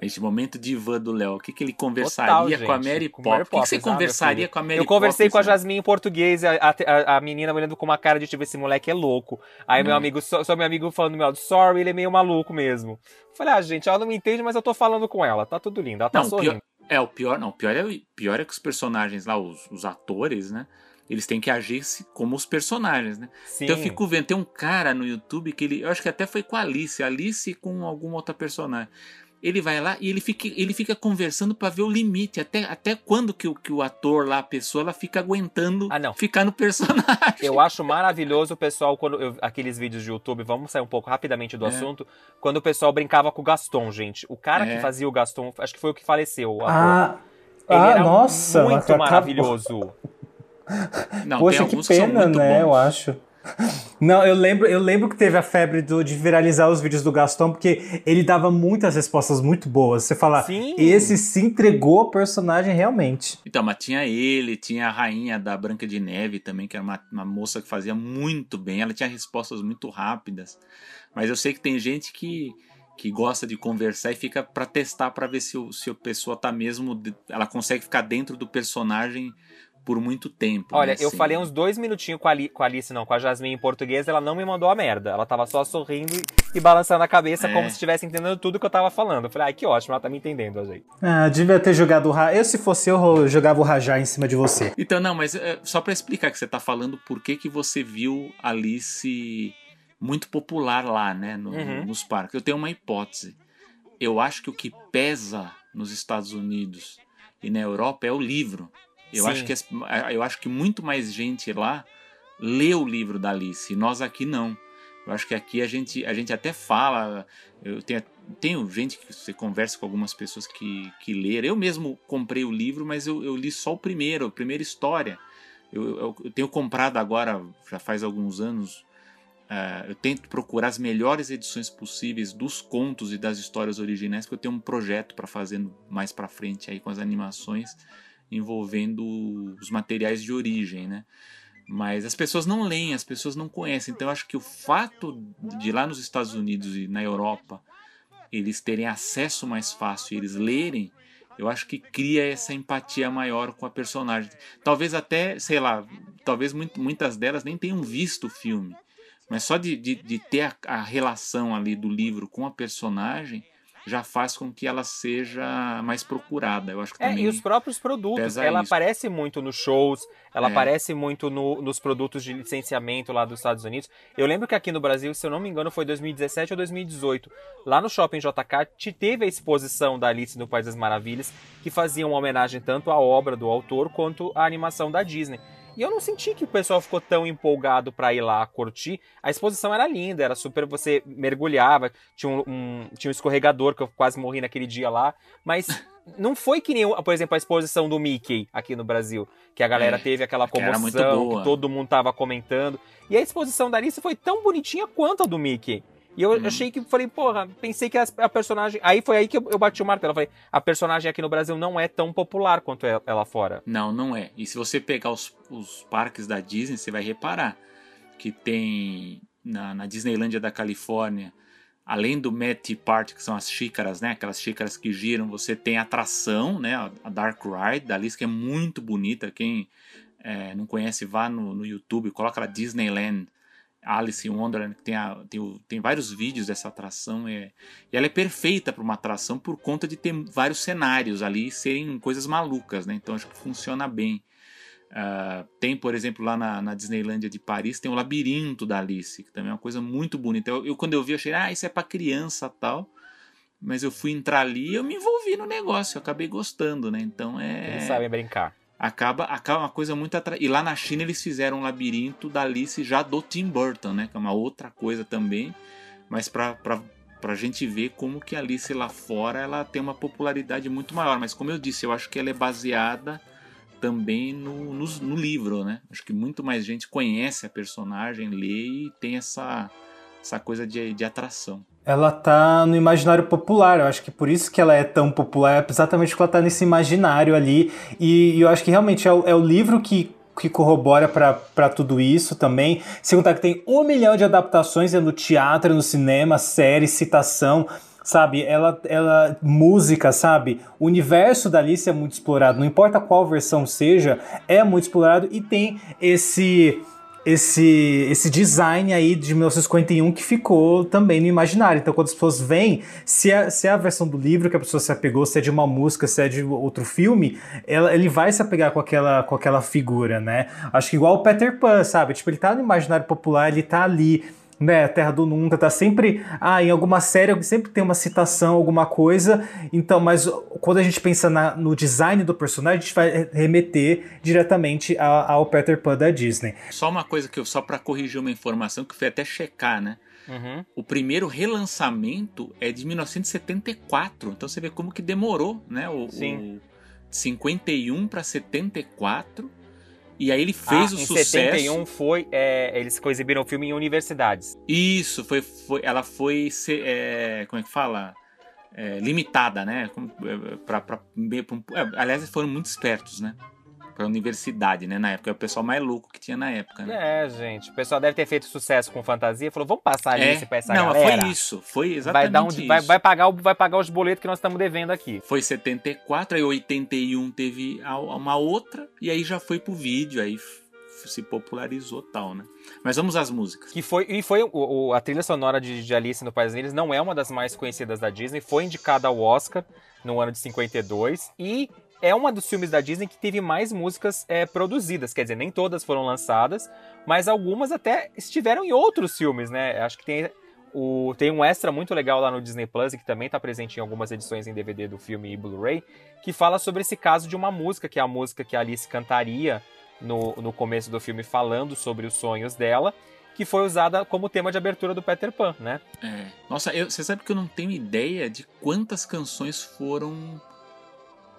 Este momento de Ivan do Léo, o que, que ele conversaria Total, com a Mary Poppins? Mary O que, que você meu conversaria com a Mary Eu conversei Poppins, com a né? Jasmine em português, a, a, a menina me olhando com uma cara de tipo, esse moleque é louco. Aí meu Hum. amigo, só, só meu amigo falando meu sorry, ele é meio maluco mesmo. Falei, ah, gente, ela não me entende, mas eu tô falando com ela, tá tudo lindo, ela tá Não, sorrindo. pior, É, o pior, não, o pior é, pior é que os personagens lá, os, os atores, né? Eles têm que agir como os personagens, né? Sim. Então eu fico vendo, tem um cara no YouTube que ele, eu acho que até foi com a Alice, Alice com alguma outra personagem. Ele vai lá e ele fica, ele fica conversando para ver o limite, até, até quando que o, que o ator lá, a pessoa, ela fica aguentando Ah, não. ficar no personagem. Eu acho maravilhoso o pessoal, quando eu- aqueles vídeos de YouTube, vamos sair um pouco rapidamente do É. assunto, quando o pessoal brincava com o Gaston, gente. O cara É. que fazia o Gaston, acho que foi o que faleceu, o. Ah, Ele ah era nossa. muito acabou. maravilhoso. Não, Poxa, tem que alguns que são pena, muito né? bons. Eu acho. Não, eu lembro, eu lembro que teve a febre do- de viralizar os vídeos do Gaston, porque ele dava muitas respostas muito boas. Você fala, Sim. esse se entregou ao personagem realmente. Então, mas tinha ele, tinha a rainha da Branca de Neve também, que era uma, uma moça que fazia muito bem. Ela tinha respostas muito rápidas. Mas eu sei que tem gente que, que gosta de conversar e fica pra testar pra ver se, o, se a pessoa tá mesmo. Ela consegue ficar dentro do personagem por muito tempo. Olha, né, eu assim. falei uns dois minutinhos com a, com a Alice, não, com a Jasmine em português, ela não me mandou a merda. Ela tava só sorrindo e, e balançando a cabeça É. como se estivesse entendendo tudo que eu tava falando. Eu falei, ai, que ótimo, ela tá me entendendo, a gente. Ah, devia ter jogado o Ra... Eu, se fosse eu, eu jogava o Rajá em cima de você. Então, não, mas é, só pra explicar que você tá falando por que, que você viu Alice muito popular lá, né, no- Uhum. nos parques. Eu tenho uma hipótese. Eu acho que o que pesa nos Estados Unidos e na Europa é o livro. Eu Sim. acho, que, eu acho que muito mais gente lá lê o livro da Alice, nós aqui não. Eu acho que aqui a gente, a gente até fala. Eu tenho, tenho gente que você conversa com algumas pessoas que, que leram. Eu mesmo comprei o livro, mas eu, eu li só o primeiro, a primeira história. Eu, eu, eu tenho comprado agora, já faz alguns anos. ah, eu tento procurar as melhores edições possíveis dos contos e das histórias originais, porque eu tenho um projeto para fazer mais para frente aí com as animações envolvendo os materiais de origem, né? Mas as pessoas não leem, as pessoas não conhecem. Então eu acho que o fato de lá nos Estados Unidos e na Europa eles terem acesso mais fácil e eles lerem, eu acho que cria essa empatia maior com a personagem. Talvez até, sei lá, talvez muitas delas nem tenham visto o filme. Mas só de, de, de ter a, a relação ali do livro com a personagem já faz com que ela seja mais procurada. Eu acho que É, e os próprios produtos. Ela isso. aparece muito nos shows, ela É. aparece muito no- nos produtos de licenciamento lá dos Estados Unidos. Eu lembro que aqui no Brasil, se eu não me engano, foi 2017 ou 2018. Lá no Shopping JK te teve a exposição da Alice no País das Maravilhas, que fazia uma homenagem tanto à obra do autor quanto à animação da Disney. E eu não senti que o pessoal ficou tão empolgado pra ir lá curtir. A exposição era linda, era super. Você mergulhava, tinha um, um- tinha um escorregador que eu quase morri naquele dia lá. Mas *laughs* não foi que nem, por exemplo, a exposição do Mickey aqui no Brasil. Que a galera teve aquela comoção, que todo mundo tava comentando. E a exposição da Alice foi tão bonitinha quanto a do Mickey. E eu Uhum. achei que, falei, porra, pensei que a, a personagem. Aí foi aí que eu, eu bati o martelo. Eu falei, a personagem aqui no Brasil não é tão popular quanto é ela fora. Não, não é. E se você pegar os, os parques da Disney, você vai reparar que tem na, na Disneylândia da Califórnia, além do Matty Party, que são as xícaras, né? Aquelas xícaras que giram, você tem a atração, né? A Dark Ride da Alice, que é muito bonita. Quem é, não conhece, vá no, no YouTube, coloca lá Disneyland. Alice in Wonderland, tem, a- tem, tem vários vídeos dessa atração. É, e ela é perfeita para uma atração por conta de ter vários cenários ali serem coisas malucas, né? Então acho que funciona bem. Ah, tem, por exemplo, lá na, na Disneylândia de Paris, tem o labirinto da Alice, que também é uma coisa muito bonita. Eu, eu, quando eu vi, eu achei, ah, isso é para criança tal. Mas eu fui entrar ali e eu me envolvi no negócio, eu acabei gostando, né? Então é Eles sabem brincar. Acaba, acaba uma coisa muito atra... E lá na China eles fizeram um labirinto da Alice já do Tim Burton, né? Que é uma outra coisa também. Mas pra, pra gente ver como que a Alice lá fora ela tem uma popularidade muito maior. Mas como eu disse, eu acho que ela é baseada também no, no, no livro, né? Acho que muito mais gente conhece a personagem, lê e tem essa, essa coisa de, de atração. Ela tá no imaginário popular, eu acho que por isso que ela é tão popular, é exatamente porque ela tá nesse imaginário ali. E, e eu acho que realmente é o, é o livro que, que corrobora para tudo isso também. Sem contar que tem um milhão de adaptações no teatro, no cinema, série, citação. Sabe, ela, ela, música, sabe? O universo da Alice é muito explorado, não importa qual versão seja, é muito explorado e tem esse esse, esse design aí de 1951 que ficou também no imaginário. Então, quando as pessoas veem, se é, se é a versão do livro que a pessoa se apegou, se é de uma música, se é de outro filme, ela, ele vai se apegar com aquela, com aquela figura, né? Acho que igual o Peter Pan, sabe? Tipo, ele tá no imaginário popular, ele tá ali né, Terra do Nunca, tá sempre, ah, em alguma série sempre tem uma citação, alguma coisa, então, mas quando a gente pensa na, no design do personagem, a gente vai remeter diretamente a, ao Peter Pan da Disney. Só uma coisa que eu, só para corrigir uma informação que foi até checar, né, Uhum. o primeiro relançamento é de 1974, então você vê como que demorou, né, o, Sim. o 51 para 74, e aí ele fez Ah, o em sucesso... 71 foi, é, eles exibiram o filme em universidades. Isso, foi, foi, ela foi, é, como é que fala? É, limitada, né? É, pra, pra, pra é, aliás, foram muito espertos, né? Pra universidade, né? Na época, é o pessoal mais louco que tinha na época, né? É, gente, o pessoal deve ter feito sucesso com fantasia, falou, vamos passar É, Alice pra essa não, galera. foi isso, foi Vai, exatamente dar um, isso. vai, vai, pagar, vai pagar os boletos que nós estamos devendo aqui. Foi 74, aí 81 teve uma outra, e aí já foi pro vídeo, aí se popularizou tal, né? Mas vamos às músicas. Que foi, e foi o- o- a trilha sonora de, de Alice no País das Maravilhas não é uma das mais conhecidas da Disney, foi indicada ao Oscar no ano de 52 e é uma dos filmes da Disney que teve mais músicas é, produzidas, quer dizer, nem todas foram lançadas, mas algumas até estiveram em outros filmes, né? Acho que tem o, tem um extra muito legal lá no Disney Plus, que também está presente em algumas edições em DVD do filme e Blu-ray, que fala sobre esse caso de uma música, que é a música que a Alice cantaria no, no começo do filme, falando sobre os sonhos dela, que foi usada como tema de abertura do Peter Pan, né? É. Nossa, você sabe que eu não tenho ideia de quantas canções foram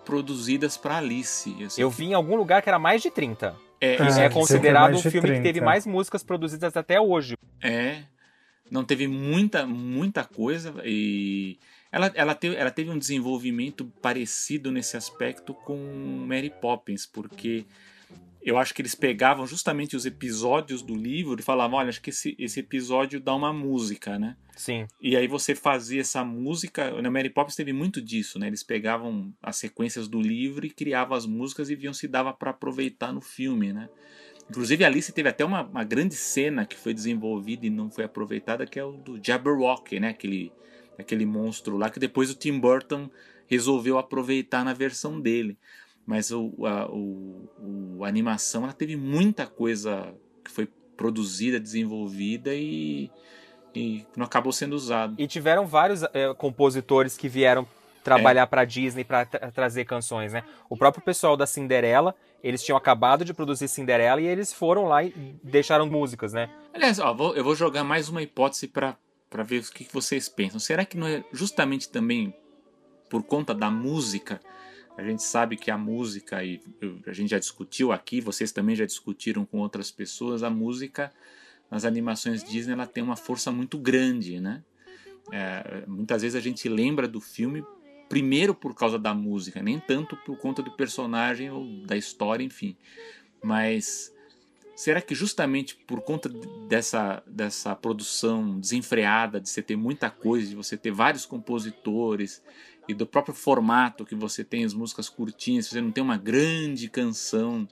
produzidas pra Alice. Eu sei Eu vi em algum lugar que era mais de 30. É, Ah, é sempre considerado o de filme que 30. teve mais músicas produzidas até hoje. É. Não teve muita, muita coisa e ela, ela, teve, ela teve um desenvolvimento parecido nesse aspecto com Mary Poppins, porque eu acho que eles pegavam justamente os episódios do livro e falavam, olha, acho que esse, esse episódio dá uma música, né? Sim. E aí você fazia essa música. Na Mary Poppins teve muito disso, né? Eles pegavam as sequências do livro e criavam as músicas e viam se dava para aproveitar no filme, né? Inclusive a Alice teve até uma, uma grande cena que foi desenvolvida e não foi aproveitada, que é o do Jabberwocky, né? Aquele, aquele monstro lá que depois o Tim Burton resolveu aproveitar na versão dele. Mas o, a, o, a animação ela teve muita coisa que foi produzida, desenvolvida e, e não acabou sendo usado. E tiveram vários eh, compositores que vieram trabalhar pra Disney pra tra- trazer canções, né? O próprio pessoal da Cinderela, eles tinham acabado de produzir Cinderela e eles foram lá e deixaram músicas, né? Aliás, ó, vou- eu vou jogar mais uma hipótese para ver o que vocês pensam. Será que não é justamente também por conta da música? A gente sabe que a música, e a gente já discutiu aqui, vocês também já discutiram com outras pessoas, a música nas animações Disney ela tem uma força muito grande, né? É, muitas vezes a gente lembra do filme primeiro por causa da música, nem tanto por conta do personagem ou da história, enfim. Mas será que justamente por conta dessa, dessa produção desenfreada, de você ter muita coisa, de você ter vários compositores e do próprio formato que você tem as músicas curtinhas, você não tem uma grande canção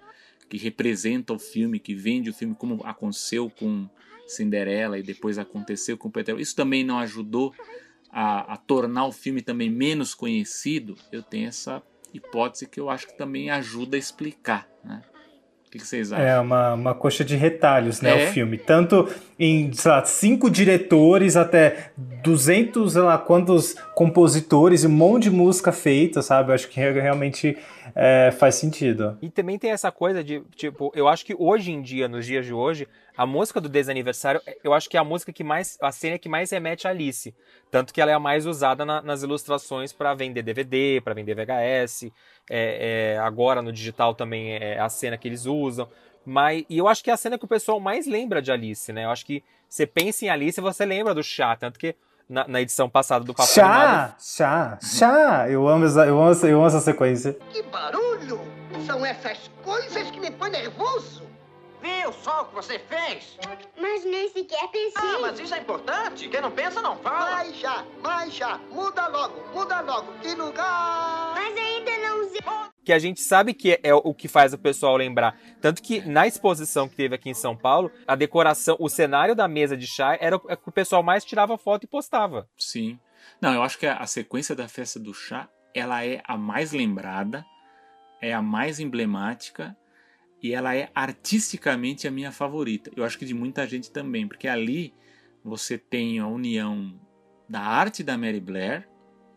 que representa o filme, que vende o filme, como aconteceu com Cinderela e depois aconteceu com Peter. Isso também não ajudou a, a tornar o filme também menos conhecido? Eu tenho essa hipótese que eu acho que também ajuda a explicar, né? O que, que vocês acham? É uma, uma coxa de retalhos, né, É. o filme. Tanto em, sei lá, cinco diretores até 200, sei lá, quantos compositores e um monte de música feita, sabe? Eu acho que re- realmente é, faz sentido. E também tem essa coisa de, tipo, eu acho que hoje em dia, nos dias de hoje, a música do desaniversário, eu acho que é a música que mais, a cena que mais remete a Alice. Tanto que ela é a mais usada na- nas ilustrações para vender DVD, para vender VHS. É, é, agora no digital também é a cena que eles usam. Mas, e eu acho que é a cena que o pessoal mais lembra de Alice, né? Eu acho que você pensa em Alice e você lembra do chá. Tanto que na, na edição passada do Papo Animado, Chá, chá, chá. Eu amo, essa, eu, amo essa, eu amo essa sequência. Que barulho! São essas coisas que me põem nervoso. Viu só o que você fez? Mas nem sequer pensei. Ah, mas isso é importante. Quem não pensa não fala. Mas já, mas já. Muda logo, muda logo. Que lugar! Mas ainda não usei. que a gente sabe que é o que faz o pessoal lembrar. Tanto que na exposição que teve aqui em São Paulo, a decoração, o cenário da mesa de chá era o que o pessoal mais tirava foto e postava. Sim. Não, eu acho que a sequência da festa do chá, ela é a mais lembrada, é a mais emblemática e ela é artisticamente a minha favorita. Eu acho que de muita gente também, porque ali você tem a união da arte da Mary Blair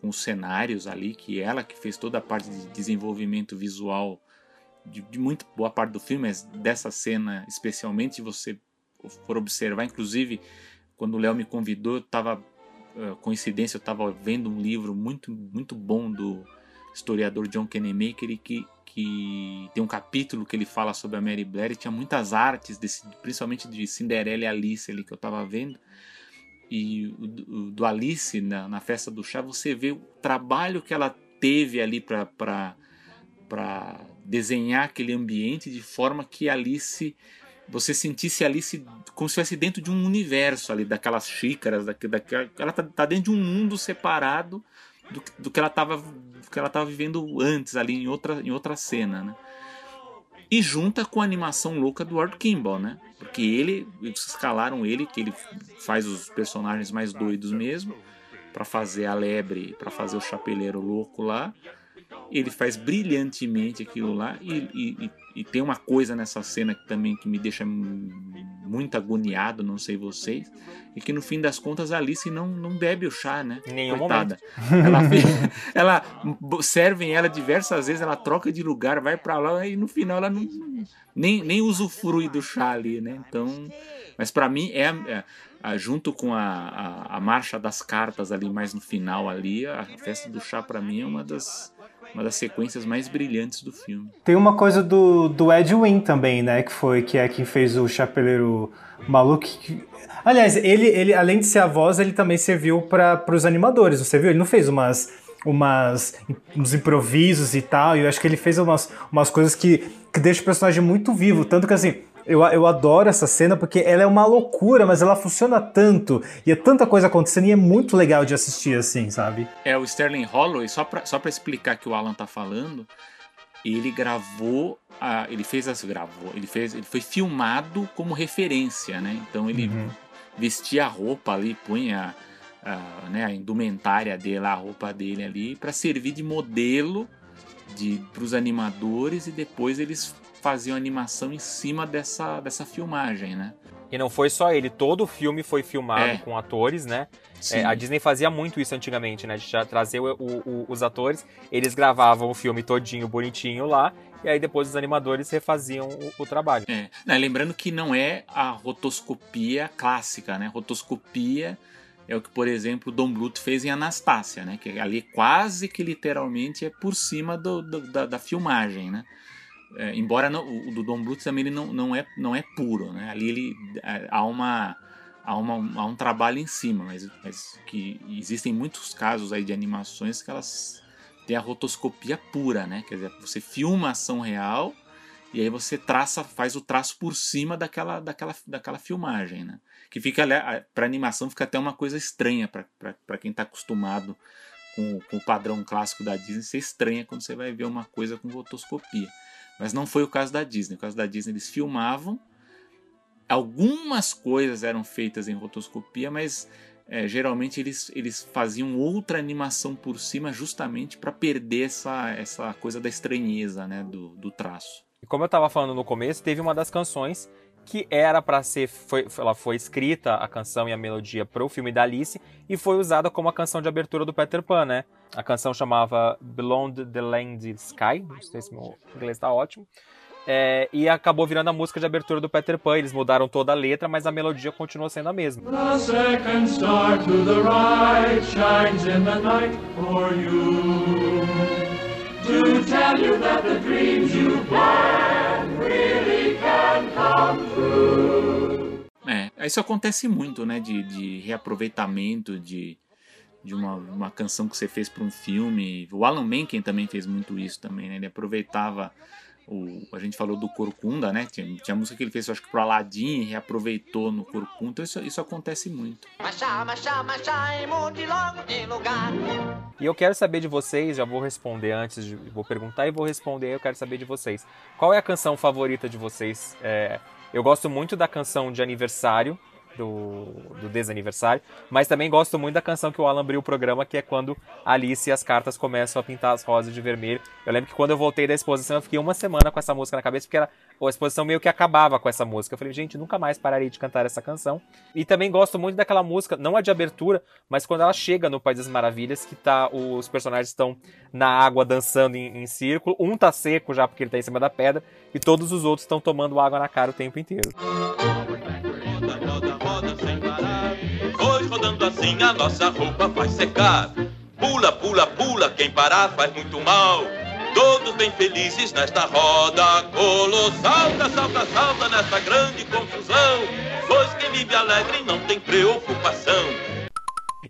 com os cenários ali, que ela que fez toda a parte de desenvolvimento visual de, de muito boa parte do filme, mas dessa cena especialmente, você for observar, inclusive quando o Léo me convidou, eu tava coincidência, eu estava vendo um livro muito muito bom do historiador John Kennemaker que que tem um capítulo que ele fala sobre a Mary Blair e tinha muitas artes, desse, principalmente de Cinderela e Alice ali que eu estava vendo. E o, do Alice na, na, festa do chá, você vê o trabalho que ela teve ali para desenhar aquele ambiente de forma que Alice você sentisse Alice como se estivesse dentro de um universo ali, daquelas xícaras, daquela, ela tá, tá dentro de um mundo separado do, do que ela estava que ela tava vivendo antes ali em outra, em outra cena, né? E junta com a animação louca do Ward Kimball, né? Porque ele, eles escalaram ele, que ele faz os personagens mais doidos mesmo, para fazer a lebre, para fazer o chapeleiro louco lá. Ele faz brilhantemente aquilo lá e, e, e, tem uma coisa nessa cena que também que me deixa muito agoniado, não sei vocês, e que no fim das contas a Alice não, não bebe o chá, né? Nenhum Coitada. Ela, *laughs* ela servem ela diversas vezes, ela troca de lugar, vai para lá e no final ela não, nem, nem usufrui do chá ali, né? Então, mas para mim é, é junto com a, a, a, marcha das cartas ali mais no final ali, a festa do chá para mim é uma das uma das sequências mais brilhantes do filme. Tem uma coisa do, do Ed Wynn também, né, que foi que é quem fez o Chapeleiro Maluco. Que, aliás, ele, ele além de ser a voz, ele também serviu para os animadores. Você viu? Ele não fez umas umas uns improvisos e tal. E eu acho que ele fez umas, umas coisas que, que deixam o personagem muito vivo, tanto que assim, eu, eu adoro essa cena porque ela é uma loucura, mas ela funciona tanto. E é tanta coisa acontecendo e é muito legal de assistir assim, sabe? É, o Sterling Holloway, só pra, só pra explicar que o Alan tá falando, ele gravou, a, ele fez as gravou, ele fez, ele foi filmado como referência, né? Então ele uhum. vestia a roupa ali, punha a, né, a indumentária dele, a roupa dele ali, para servir de modelo para os animadores e depois eles faziam animação em cima dessa, dessa filmagem, né? E não foi só ele, todo o filme foi filmado é. com atores, né? É, a Disney fazia muito isso antigamente, né? De trazer o, o, os atores, eles gravavam o filme todinho, bonitinho lá, e aí depois os animadores refaziam o, o trabalho. É. Não, lembrando que não é a rotoscopia clássica, né? Rotoscopia é o que, por exemplo, Dom Bluth fez em Anastácia, né? Que ali quase que literalmente é por cima do, do da, da filmagem, né? É, embora não, o do Don Bluth também ele não, não, é, não é puro, né? Ali ele, é, há, uma, há, uma, há um trabalho em cima, mas, mas que existem muitos casos aí de animações que elas têm a rotoscopia pura, né? Quer dizer, você filma a ação real e aí você traça, faz o traço por cima daquela, daquela, daquela filmagem, né? Que fica, para animação, fica até uma coisa estranha para quem está acostumado com, com o padrão clássico da Disney, você estranha quando você vai ver uma coisa com rotoscopia. Mas não foi o caso da Disney. No caso da Disney, eles filmavam. Algumas coisas eram feitas em rotoscopia, mas é, geralmente eles, eles faziam outra animação por cima justamente para perder essa, essa coisa da estranheza né, do, do traço. E como eu estava falando no começo, teve uma das canções que era para ser foi, ela foi escrita a canção e a melodia para o filme da Alice e foi usada como a canção de abertura do Peter Pan, né? A canção chamava Beyond the Land Sky, não sei se meu inglês está ótimo. É, e acabou virando a música de abertura do Peter Pan. Eles mudaram toda a letra, mas a melodia continuou sendo a mesma. The É, isso acontece muito, né? De, de reaproveitamento de, de uma, uma canção que você fez para um filme. O Alan Menken também fez muito isso também, né? Ele aproveitava o, a gente falou do Corcunda, né? Tinha, tinha música que ele fez, acho que pro Aladdin, e reaproveitou no Corcunda. Então isso, isso acontece muito. Machá, machá, machá, e mude logo de lugar. E eu quero saber de vocês, já vou responder antes, de, vou perguntar e vou responder, eu quero saber de vocês. Qual é a canção favorita de vocês? É, eu gosto muito da canção de aniversário, do, do desaniversário, mas também gosto muito da canção que o Alan abriu o programa, que é quando Alice e as cartas começam a pintar as rosas de vermelho. Eu lembro que quando eu voltei da exposição, eu fiquei uma semana com essa música na cabeça, porque era, a exposição meio que acabava com essa música. Eu falei, gente, nunca mais pararei de cantar essa canção. E também gosto muito daquela música, não a de abertura, mas quando ela chega no País das Maravilhas, que tá, os personagens estão na água dançando em, em círculo. Um tá seco já porque ele tá em cima da pedra, e todos os outros estão tomando água na cara o tempo inteiro. Rodando assim a nossa roupa vai secar. Pula, pula, pula, quem parar faz muito mal. Todos bem felizes nesta roda colossal. Salta, salta, salta nesta grande confusão. Pois quem vive alegre não tem preocupação.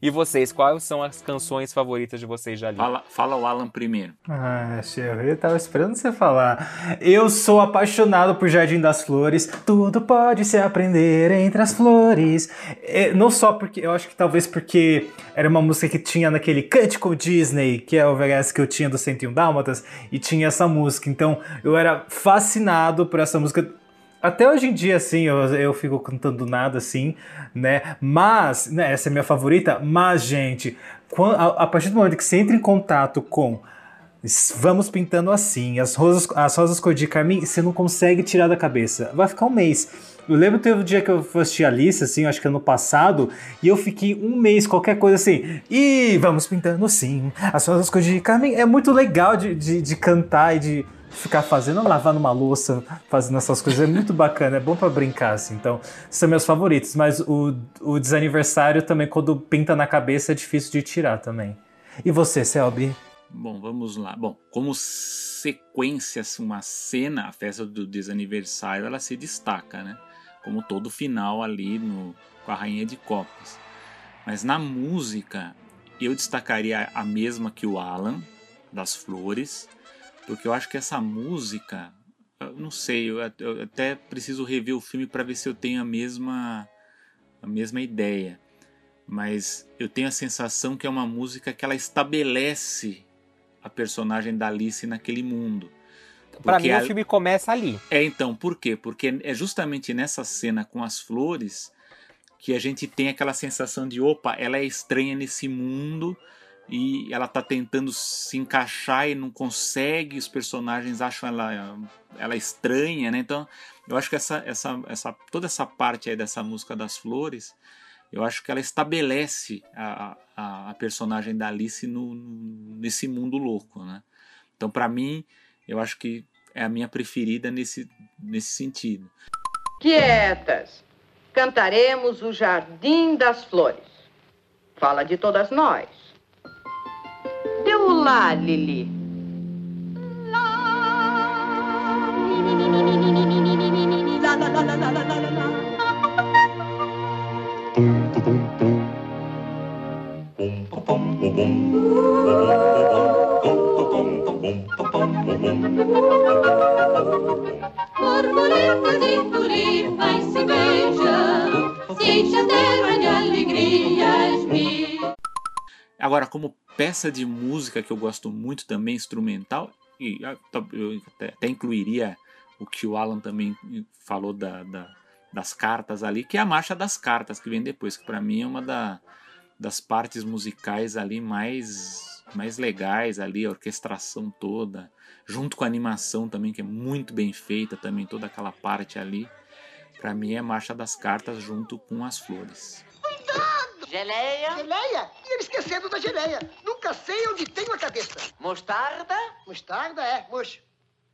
E vocês, quais são as canções favoritas de vocês já ali? Fala, fala o Alan primeiro. Ah, chefe, eu tava esperando você falar. Eu sou apaixonado por Jardim das Flores. Tudo pode se aprender entre as flores. É, não só porque, eu acho que talvez porque era uma música que tinha naquele Cântico Disney, que é o VHS que eu tinha do 101 Dálmatas, e tinha essa música. Então eu era fascinado por essa música até hoje em dia, assim, eu, eu fico cantando nada, assim, né? Mas, né, essa é minha favorita, mas, gente, quando, a, a, partir do momento que você entra em contato com vamos pintando assim, as rosas, as rosas cor de carmim, você não consegue tirar da cabeça. Vai ficar um mês. Eu lembro teve um dia que eu assisti a Alice, assim, acho que ano passado, e eu fiquei um mês, qualquer coisa assim, e vamos pintando assim, as rosas cor de carmim. É muito legal de, de, de cantar e de ficar fazendo, lavando uma louça, fazendo essas coisas. É muito bacana, é bom para brincar, assim. Então, são meus favoritos. Mas o, o desaniversário também, quando pinta na cabeça, é difícil de tirar também. E você, Selby? Bom, vamos lá. Bom, como sequência, assim, uma cena, a festa do desaniversário, ela se destaca, né? Como todo final ali no, com a Rainha de Copas. Mas na música, eu destacaria a mesma que o Alan, das Flores, porque eu acho que essa música, eu não sei, eu, eu até preciso rever o filme para ver se eu tenho a mesma a mesma ideia. Mas eu tenho a sensação que é uma música que ela estabelece a personagem da Alice naquele mundo. Para mim, a... o filme começa ali. É, então, por quê? Porque é justamente nessa cena com as flores que a gente tem aquela sensação de: opa, ela é estranha nesse mundo e ela tá tentando se encaixar e não consegue, os personagens acham ela, ela estranha, né? Então, eu acho que essa, essa, essa, toda essa parte aí dessa música das flores, eu acho que ela estabelece a, a, a personagem da Alice no, nesse mundo louco, né? Então, para mim, eu acho que é a minha preferida nesse, nesse sentido. Quietas! Cantaremos o Jardim das Flores. Fala de todas nós. Lá, Lili. Borboletas e tulipas se beijam, se encheram de alegrias mil. Agora, como peça de música que eu gosto muito também, instrumental, e ah, eu até incluiria o que o Alan também falou da, da, das cartas ali, que é a marcha das cartas que vem depois, que para mim é uma da, das partes musicais ali mais, mais legais ali, a orquestração toda, junto com a animação também, que é muito bem feita também, toda aquela parte ali. Para mim é a marcha das cartas junto com as flores. Geleia. Geleia? E ele esquecendo da geleia. Nunca sei onde tenho a cabeça. Mostarda? Mostarda é, mocho.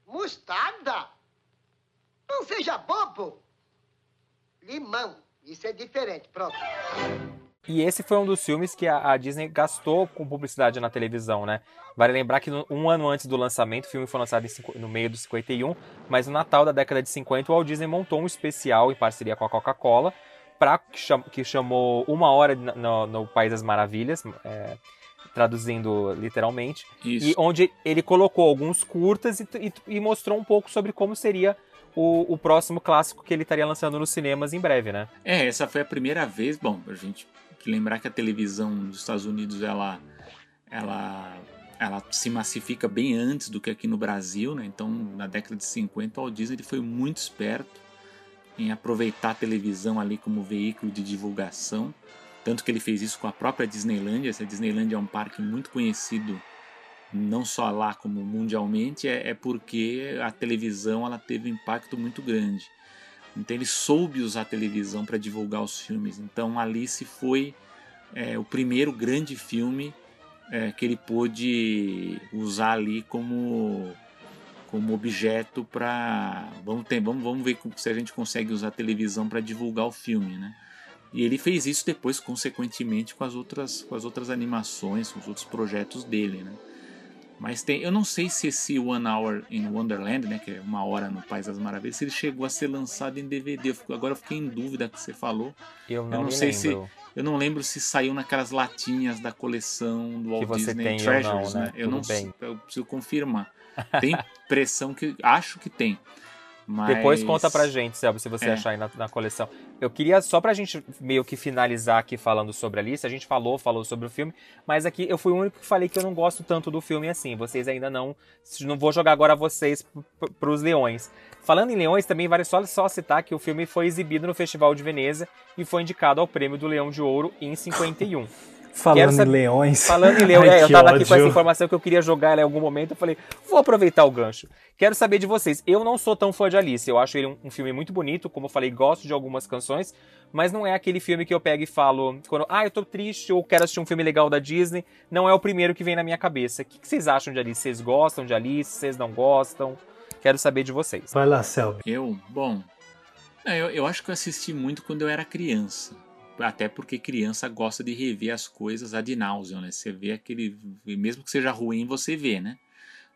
Mostarda? Não seja bobo. Limão. Isso é diferente. Pronto. E esse foi um dos filmes que a, Disney gastou com publicidade na televisão, né? Vale lembrar que um ano antes do lançamento, o filme foi lançado em, no meio do 51, mas no Natal da década de 50, o Walt Disney montou um especial em parceria com a Coca-Cola, que, cham, que chamou Uma Hora no, no, País das Maravilhas, é, traduzindo literalmente, Isso. e onde ele colocou alguns curtas e, e- e mostrou um pouco sobre como seria o, o próximo clássico que ele estaria lançando nos cinemas em breve, né? É, essa foi a primeira vez. Bom, a gente lembrar que a televisão dos Estados Unidos ela, ela, ela se massifica bem antes do que aqui no Brasil, né? Então, na década de 50, o Walt Disney ele foi muito esperto em aproveitar a televisão ali como veículo de divulgação. Tanto que ele fez isso com a própria Disneylandia. Essa Disneylandia é um parque muito conhecido, não só lá como mundialmente, é, é porque a televisão ela teve um impacto muito grande. Então ele soube usar a televisão para divulgar os filmes. Então Alice foi é, o primeiro grande filme é, que ele pôde usar ali como como objeto para vamos ter vamos, vamos ver se a gente consegue usar a televisão para divulgar o filme, né? E ele fez isso depois consequentemente com as outras com as outras animações, com os outros projetos dele, né? Mas tem, eu não sei se esse One Hour in Wonderland, né, que é uma hora no País das Maravilhas, se ele chegou a ser lançado em DVD. Eu fico- agora eu fiquei em dúvida que você falou. Eu não, eu não sei lembro. se eu não lembro se saiu naquelas latinhas da coleção do Walt Disney tem Treasures, não, né? né? Eu Tudo não sei, bem. eu preciso confirmar. Tem impressão que acho que tem. Mas... Depois conta pra gente, Selby, se você É. achar aí na, na coleção. Eu queria, só pra gente meio que finalizar aqui falando sobre a lista, a gente falou, falou sobre o filme, mas aqui eu fui o único que falei que eu não gosto tanto do filme assim. Vocês ainda não. Não vou jogar agora vocês pros leões. Falando em leões, também vale só, só citar que o filme foi exibido no Festival de Veneza e foi indicado ao Prêmio do Leão de Ouro em 51. Falando Quero em saber- leões. Falando em leão, *laughs* Ai, é, eu que tava aqui com essa ódio. informação que eu queria jogar ela em algum momento. Eu falei, vou aproveitar o gancho. Quero saber de vocês. Eu não sou tão fã de Alice. Eu acho ele um, um filme muito bonito. Como eu falei, gosto de algumas canções. Mas não é aquele filme que eu pego e falo, quando, ah, eu tô triste ou quero assistir um filme legal da Disney. Não é o primeiro que vem na minha cabeça. O que, que vocês acham de Alice? Vocês gostam de Alice? Vocês não gostam? Quero saber de vocês. Vai lá, Selby. Eu, bom, é, eu, eu acho que eu assisti muito quando eu era criança. Até porque criança gosta de rever as coisas ad nauseam, né? Você vê aquele. Mesmo que seja ruim, você vê, né?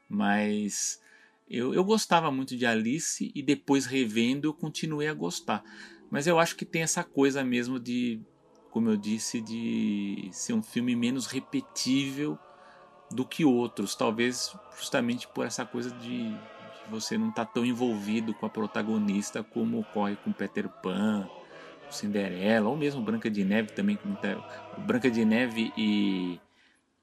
Mas eu, eu gostava muito de Alice e depois revendo eu continuei a gostar. Mas eu acho que tem essa coisa mesmo de, como eu disse, de ser um filme menos repetível do que outros. Talvez justamente por essa coisa de, de você não estar tão envolvido com a protagonista como ocorre com Peter Pan, Cinderela, ou mesmo Branca de Neve também. muita- Branca de Neve e,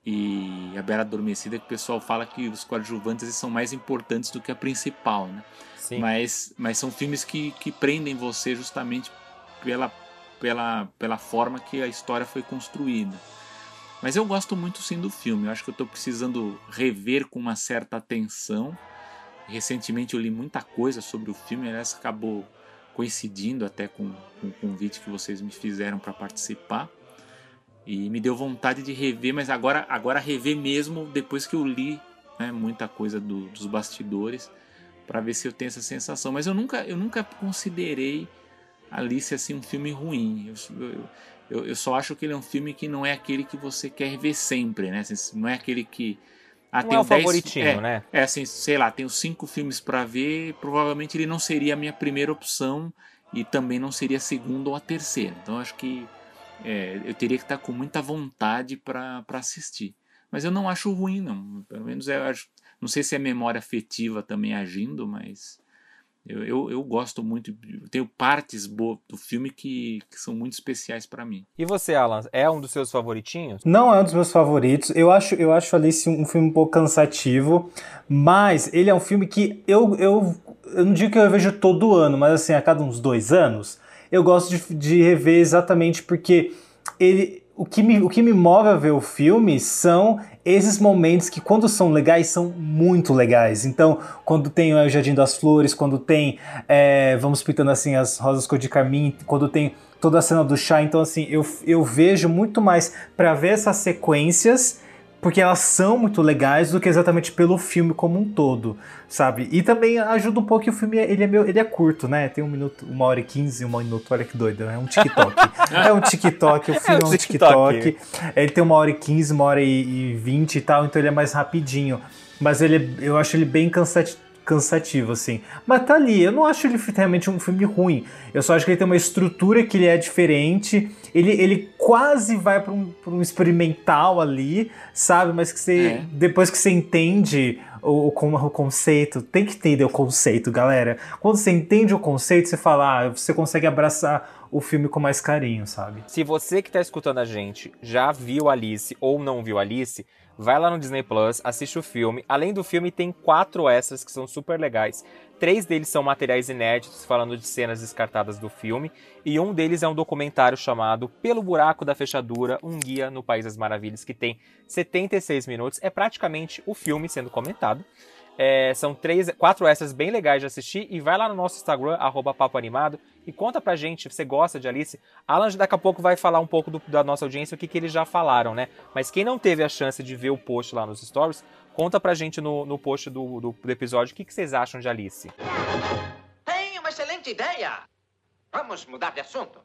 e A Bela Adormecida, que o pessoal fala que os coadjuvantes são mais importantes do que a principal, né? Sim. Mas, mas são filmes que, que prendem você justamente pela, pela, pela forma que a história foi construída. Mas eu gosto muito sim do filme. Eu acho que eu estou precisando rever com uma certa atenção. Recentemente eu li muita coisa sobre o filme, aliás, acabou coincidindo até com, com o convite que vocês me fizeram para participar. E me deu vontade de rever, mas agora, agora rever mesmo depois que eu li né, muita coisa do- dos bastidores para ver se eu tenho essa sensação. Mas eu nunca, eu nunca considerei Alice assim um filme ruim. Eu, eu, eu, só acho que ele é um filme que não é aquele que você quer ver sempre, né? Assim, Não é aquele que ah, Não tem é o dez- favoritinho, é, né? É assim, sei lá, tenho cinco filmes para ver, provavelmente ele não seria a minha primeira opção e também não seria a segunda ou a terceira. Então acho que é, eu teria que estar com muita vontade para assistir. Mas eu não acho ruim, não. Pelo menos eu acho. Não sei se é memória afetiva também agindo, mas eu, eu, eu gosto muito. Eu tenho partes boas do filme que, que são muito especiais para mim. E você, Alan, é um dos seus favoritinhos? Não é um dos meus favoritos. Eu acho, eu acho Alice um filme um pouco cansativo, mas ele é um filme que eu, eu, eu não digo que eu vejo todo ano, mas assim, a cada uns dois anos, eu gosto de, de rever exatamente porque ele. O que, me, o que me move a ver o filme são esses momentos que, quando são legais, são muito legais. Então, quando tem o Jardim das Flores, quando tem, é, vamos pintando assim, as rosas cor de carmim, quando tem toda a cena do chá. Então, assim, eu, eu vejo muito mais para ver essas sequências, porque elas são muito legais, do que exatamente pelo filme como um todo, sabe? E também ajuda um pouco que o filme ele é, meio, ele é curto, né? Tem um minuto, uma hora e quinze, um minuto, olha que doido, é um TikTok. *laughs* é um TikTok, o filme é um TikTok. Ele tem uma hora e quinze, uma hora e vinte e tal, então ele é mais rapidinho. Mas ele, é- eu acho ele bem cansativo cansativo, assim. Mas tá ali, eu não acho ele realmente um filme ruim. Eu só acho que ele tem uma estrutura que ele é diferente. Ele, ele quase vai para um, pra um experimental ali, sabe? Mas que você, É. depois que você entende o, o, o conceito, tem que entender o conceito, galera. Quando você entende o conceito, você fala, ah, você consegue abraçar o filme com mais carinho, sabe? Se você que tá escutando a gente já viu Alice ou não viu Alice, vai lá no Disney Plus, assiste o filme. Além do filme, tem quatro extras que são super legais. Três deles são materiais inéditos, falando de cenas descartadas do filme. E um deles é um documentário chamado Pelo Buraco da Fechadura, um guia no País das Maravilhas, que tem 76 minutos. É praticamente o filme sendo comentado. É, são três, quatro extras bem legais de assistir. E vai lá no nosso Instagram, arroba Papo Animado, e conta pra gente se você gosta de Alice. Alan daqui a pouco vai falar um pouco do- da nossa audiência, o que, que eles já falaram, né? Mas quem não teve a chance de ver o post lá nos stories, conta pra gente no, no post do, do- do episódio o que, que vocês acham de Alice. Tem uma excelente ideia! Vamos mudar de assunto.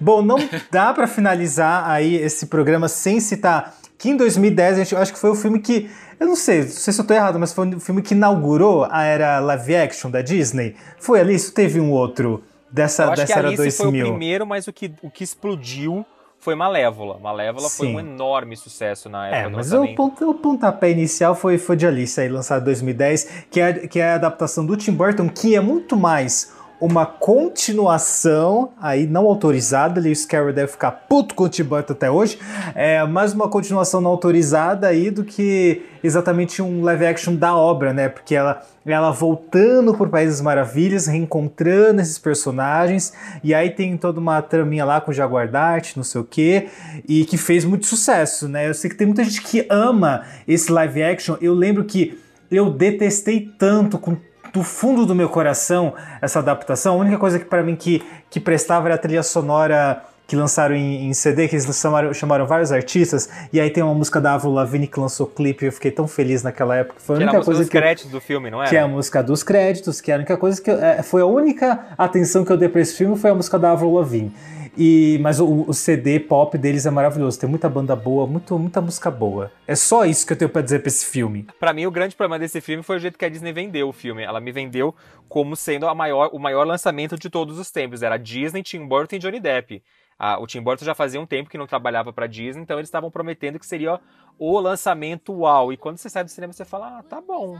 Bom, não dá pra finalizar aí esse programa sem citar que em 2010, a gente, eu acho que foi o filme que, eu não sei, não sei se eu tô errado, mas foi o filme que inaugurou a era live action da Disney. Foi ali, isso teve um outro dessa, Eu acho dessa que era Alice 2000. foi o primeiro, mas o que, o que explodiu foi Malévola. Malévola foi Sim. um enorme sucesso na época É, do mas o, pont- o pontapé inicial foi, foi de Alice, aí, lançado em 2010, que é, que é a adaptação do Tim Burton, que é muito mais uma continuação, aí não autorizada, o Scarrow deve ficar puto com o Tim Burton até hoje, é mais uma continuação não autorizada aí do que exatamente um live action da obra, né? Porque ela, ela voltando por Países Maravilhas, reencontrando esses personagens, e aí tem toda uma traminha lá com o Jaguar Dart, não sei o quê, e que fez muito sucesso, né? Eu sei que tem muita gente que ama esse live action. Eu lembro que eu detestei tanto com do fundo do meu coração essa adaptação. A única coisa que para mim que, que prestava era a trilha sonora que lançaram em, em CD, que eles chamaram, chamaram vários artistas, e aí tem uma música da Avril Lavigne que lançou clipe, eu fiquei tão feliz naquela época. Foi a Que era a única música coisa dos que eu- créditos do filme, não era? que é a música dos créditos, que é a única coisa que eu, é, foi a única atenção que eu dei pra esse filme foi a música da Avril Lavigne. E, mas o, o CD pop deles é maravilhoso, tem muita banda boa, muito, muita música boa. É só isso que eu tenho pra dizer pra esse filme. Pra mim, o grande problema desse filme foi o jeito que a Disney vendeu o filme. Ela me vendeu como sendo a maior, o maior lançamento de todos os tempos. Era Disney, Tim Burton e Johnny Depp. Ah, o Tim Burton já fazia um tempo que não trabalhava pra Disney, então eles estavam prometendo que seria o lançamento uau. E quando você sai do cinema, você fala, ah, tá bom.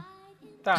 Tá.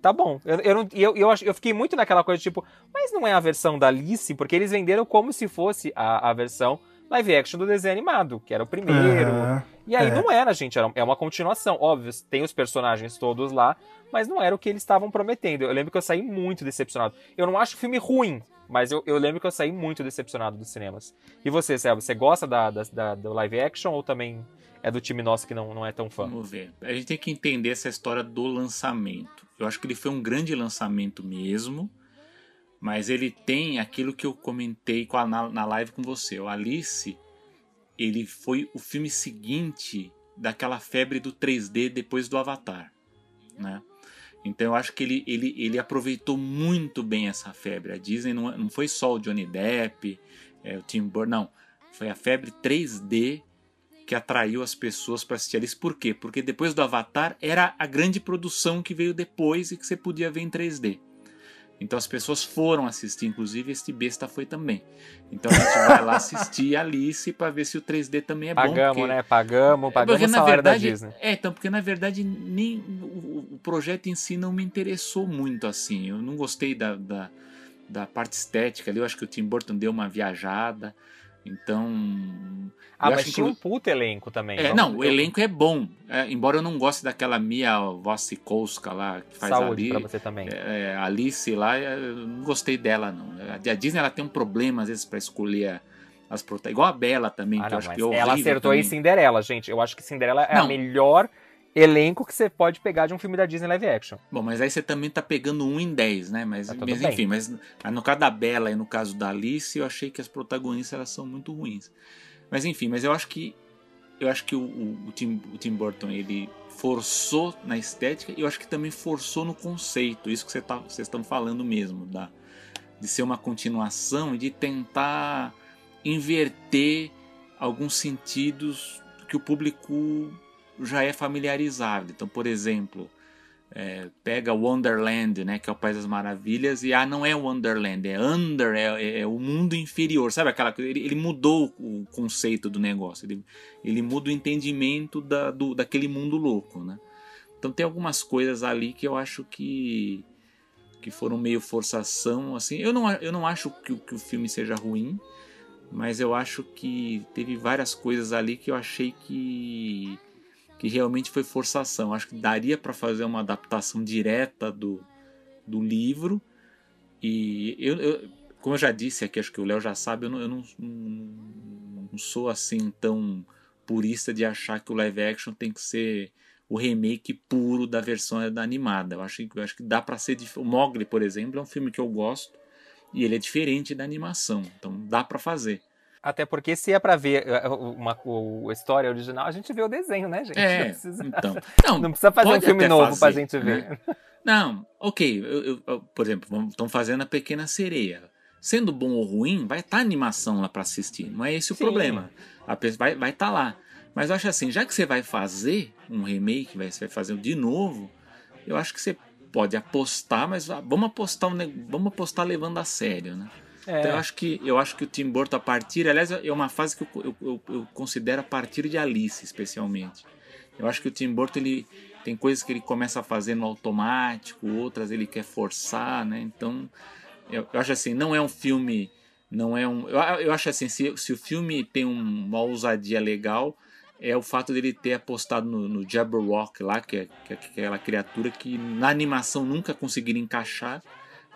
tá bom. Eu, eu, não- eu, eu, eu fiquei muito naquela coisa, tipo, mas não é a versão da Alice? Porque eles venderam como se fosse a, a versão live action do desenho animado, que era o primeiro. Aham, E aí é. não era, gente, era, é uma continuação. Óbvio, tem os personagens todos lá, mas não era o que eles estavam prometendo. Eu lembro que eu saí muito decepcionado. Eu não acho o filme ruim, mas eu, eu lembro que eu saí muito decepcionado dos cinemas. E você, Selva, você gosta da, da, da- do live action ou também é do time nosso que não, não é tão fã? Vamos ver. A gente tem que entender essa história do lançamento. Eu acho que ele foi um grande lançamento mesmo, mas ele tem aquilo que eu comentei com a- na, na live com você. O Alice, ele foi o filme seguinte daquela febre do 3D depois do Avatar, né? Então eu acho que ele, ele, ele aproveitou muito bem essa febre. A Disney não, não foi só o Johnny Depp, é, o Tim Burton, não. Foi a febre 3D que atraiu as pessoas para assistir Alice. Por quê? Porque depois do Avatar era a grande produção que veio depois e que você podia ver em 3D. Então as pessoas foram assistir, inclusive este besta foi também. Então a gente vai lá assistir Alice para ver se o 3D também é bom. Pagamos, porque- né? Pagamos, pagamos porque na verdade, da Disney. É, então, porque na verdade nem o, o projeto em si não me interessou muito assim. Eu não gostei da, da, da parte estética ali. Eu acho que o Tim Burton deu uma viajada. Então. Ah, eu mas acho tinha um inclu- puta elenco também. é, não, o elenco é bom. É, embora eu não goste daquela Mia Wasikowska lá, que faz Saúde ali. pra você também. É, a Alice lá, eu não gostei dela, não. A a Disney ela tem um problema, às vezes, pra escolher a- as protagonistas. Igual a Bela também, Ah, que eu não, acho mas que é ela acertou em também. Cinderela, gente. Eu acho que Cinderela é a Não. melhor elenco que você pode pegar de um filme da Disney live action. Bom, mas aí você também tá pegando um em 10, né? Mas, Tá tudo mas enfim, mas mas no caso da Bela e no caso da Alice, eu achei que as protagonistas elas são muito ruins. Mas enfim, mas eu acho que eu acho que o, o- o Tim, o Tim Burton ele forçou na estética e eu acho que também forçou no conceito. Isso que você tá, vocês estão falando mesmo, da, de ser uma continuação e de tentar inverter alguns sentidos que o público já é familiarizado. Então, por exemplo, é, pega Wonderland, né, que é o País das Maravilhas, e ah, não é Wonderland, é Under, é, é, é o mundo inferior, sabe aquela coisa? Ele, ele, mudou o conceito do negócio, ele, ele muda o entendimento da, do, daquele mundo louco, né? Então tem algumas coisas ali que eu acho que que foram meio forçação, assim. Eu não, eu não acho que, que o filme seja ruim, mas eu acho que teve várias coisas ali que eu achei que que realmente foi forçação. Acho que daria para fazer uma adaptação direta do, do livro. E eu, eu, como eu já disse aqui, acho que o Léo já sabe, eu, não, eu não, não, sou assim tão purista de achar que o live action tem que ser o remake puro da versão da animada. Eu acho, eu acho que dá para ser. O Mogli, por exemplo, é um filme que eu gosto e ele é diferente da animação, então dá para fazer. Até porque se é pra ver eh, uma, uma, a história original, a gente vê o desenho, né, gente? É, não precisa, então, *laughs* não, não precisa fazer um filme novo fazer, pra gente ver. Né? Não, ok. Eu, eu, por exemplo, estão fazendo a Pequena Sereia. Sendo bom ou ruim, vai estar tá animação lá para assistir. Não é esse o Sim. problema. A pessoa vai estar vai tá lá. Mas eu acho assim, já que você vai fazer um remake, vai, você vai fazer de novo, eu acho que você pode apostar, mas vamos apostar, vamos apostar levando a sério, né? É. Então eu acho que eu acho que o Tim Burton a partir, aliás, é uma fase que eu, eu, eu, considero a partir de Alice, especialmente. Eu acho que o Tim Burton ele tem coisas que ele começa a fazer no automático, outras ele quer forçar, né? Então eu, eu acho assim, não é um filme, não é um, eu, eu acho assim, se, se o filme tem uma ousadia legal, é o fato dele ter apostado no, no Jabberwock lá, que é, que é aquela criatura que na animação nunca conseguiram encaixar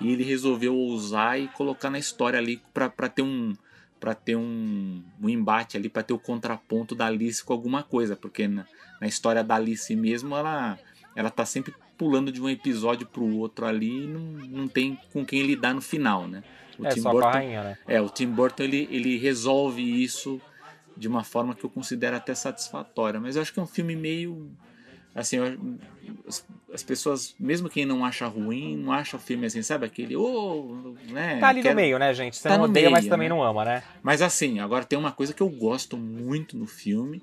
e ele resolveu usar e colocar na história ali para ter um para ter um, um embate ali, para ter o contraponto da Alice com alguma coisa, porque na, na, história da Alice mesmo ela ela tá sempre pulando de um episódio para o outro ali e não, não tem com quem lidar no final, né? O é, Tim Burton, rainha, né? É, o Tim Burton ele, ele resolve isso de uma forma que eu considero até satisfatória, mas eu acho que é um filme meio assim, as, as, pessoas, mesmo quem não acha ruim, não acha o filme assim, sabe? Aquele, oh, né? Tá ali quero... no meio, né, gente? Você tá não odeia, meio, mas também né? não ama, né? Mas assim, agora tem uma coisa que eu gosto muito no filme,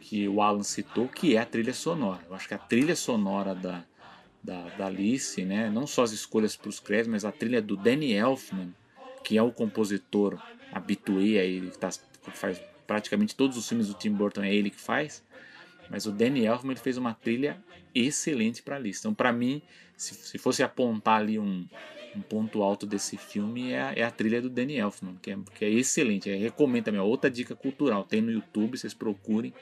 que o Alan citou, que é a trilha sonora. Eu acho que a trilha sonora da, da, da Alice, né? Não só as escolhas para os créditos, mas a trilha do Danny Elfman, que é o compositor habitué aí, que tá, faz praticamente todos os filmes do Tim Burton, é ele que faz mas o Danny Elfman ele fez uma trilha excelente para a lista. Então, para mim, se, se, fosse apontar ali um, um ponto alto desse filme, é a, é a, trilha do Danny Elfman, que é, que é excelente. Eu recomendo também. Outra dica cultural: tem no YouTube, vocês procurem.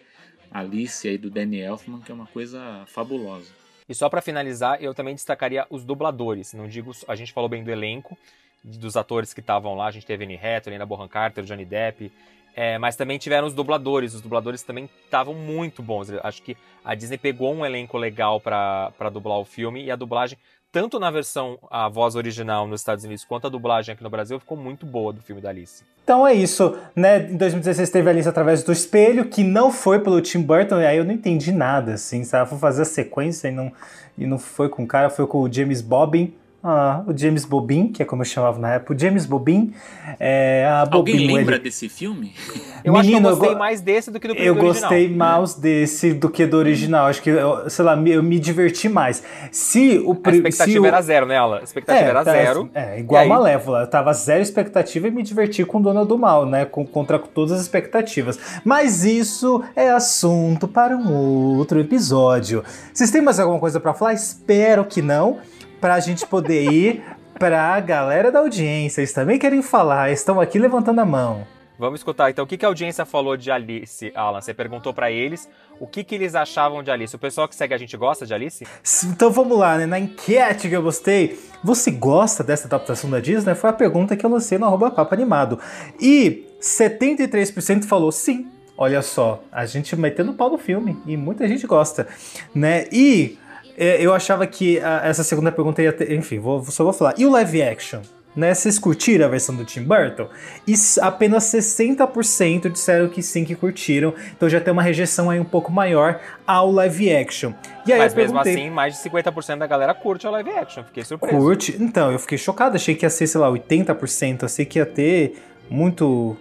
Alice aí do Danny Elfman, que é uma coisa fabulosa. E só para finalizar, eu também destacaria os dubladores. Não digo, a gente falou bem do elenco, dos atores que estavam lá. A gente teve Annie Hathaway, Lena Bonham Carter, Johnny Depp, é, mas também tiveram os dubladores. Os dubladores também estavam muito bons. acho que a Disney pegou um elenco legal para dublar o filme e a dublagem, tanto na versão a voz original nos Estados Unidos quanto a dublagem aqui no Brasil, ficou muito boa do filme da Alice. Então é isso, né? Em 2016 teve a Alice através do espelho, que não foi pelo Tim Burton, e aí eu não entendi nada, assim, sabe? Foi fazer a sequência e não, e não foi com o cara, foi com o James Bobbin. Ah, o James Bobin, que é como eu chamava na época, o James Bobin. É, a Bobin, Alguém lembra ele... desse filme? *laughs* Eu Menino, acho que eu gostei eu mais desse do que do Eu gostei mais desse do que do original. Acho que, eu, sei lá, eu me diverti mais. Se o A expectativa o... era zero nela. A expectativa é, era tá, zero. É, igual a Malévola. Eu tava zero expectativa e me diverti com Dona do Mal, né? Com, contra todas as expectativas. Mas isso é assunto para um outro episódio. Vocês têm mais alguma coisa para falar? Espero que não para a gente poder ir para a galera da audiência. Eles também querem falar, estão aqui levantando a mão. Vamos escutar então o que, que a audiência falou de Alice, Alan. Você perguntou para eles o que, que eles achavam de Alice. O pessoal que segue a gente gosta de Alice? Então vamos lá, né? Na enquete que eu gostei, você gosta dessa adaptação da Disney? Foi a pergunta que eu lancei no arroba papo animado. E 73% falou sim. Olha só, a gente metendo pau no filme e muita gente gosta, né? E eu achava que a, essa segunda pergunta ia ter. Enfim, vou, só vou falar. E o live action? Né, vocês curtiram a versão do Tim Burton? E apenas 60% disseram que sim, que curtiram. Então já tem uma rejeição aí um pouco maior ao live action. E aí Mas mesmo assim, mais de 50% da galera curte o live action. Fiquei surpreso. Curte? Então, eu fiquei chocado. Achei que ia ser, sei lá, 80%. Achei que ia ter muito.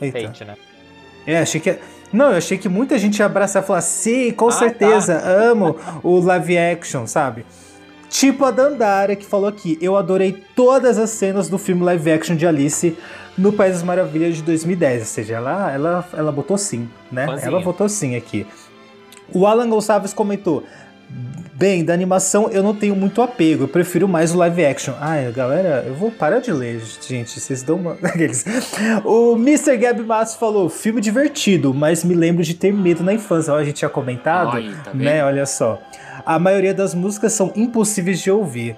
Eita. Hate, né? É, achei que. Ia... Não, eu achei que muita gente ia abraçar e falar, sim, com ah, certeza, tá. amo o live action, sabe? Tipo a Dandara, que falou aqui: Eu adorei todas as cenas do filme live action de Alice no País das Maravilhas de 2010. Ou seja, ela, ela, ela votou sim, né? Ela votou sim aqui. O Alan Gonçalves comentou: Bem, da animação eu não tenho muito apego, eu prefiro mais o live action. Ai, galera, eu vou parar de ler, gente, vocês dão uma. *laughs* O Mr. Gab Matos falou: filme divertido, mas me lembro de ter medo na infância. Ó, a gente tinha comentado, tá né? Olha só. A maioria das músicas são impossíveis de ouvir.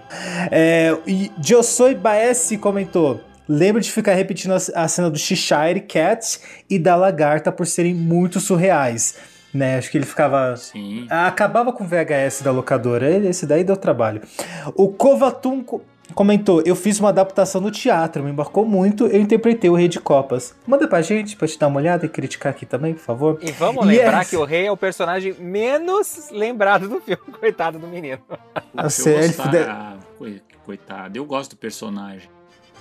É, e Josoi Baessi comentou: Lembro de ficar repetindo a, a cena do Cheshire Cat e da lagarta por serem muito surreais. Né, acho que ele ficava. Sim. Acabava com o VHS da locadora. Esse daí deu trabalho. O Kovatum co- comentou: Eu fiz uma adaptação no teatro, me embarcou muito. Eu interpretei o Rei de Copas. Manda pra gente pra te dar uma olhada e criticar aqui também, por favor. E vamos lembrar Yes. que o rei é o personagem menos lembrado do filme, *laughs* coitado do menino. Você- eu ele gostar, coitado, eu gosto do personagem.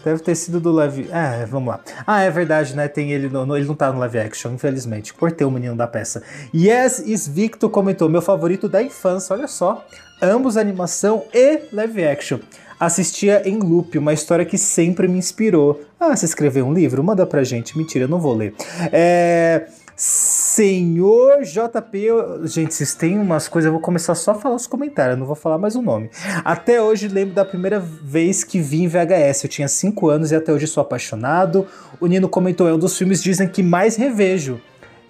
Deve ter sido do live. Ah, vamos lá. Ah, é verdade, né? Tem ele no, ele não tá no live action, infelizmente. Cortei o menino da peça. Yes is Victor comentou: meu favorito da infância, olha só. Ambos animação e live action. Assistia em loop, uma história que sempre me inspirou. Ah, você escreveu um livro? Manda pra gente. Mentira, não vou ler. É. Senhor JP, gente, vocês têm umas coisas, eu vou começar só a falar os comentários, não vou falar mais o nome. Até hoje lembro da primeira vez que vi em VHS, eu tinha 5 anos e até hoje sou apaixonado. O Nino comentou, é um dos filmes Disney que mais revejo.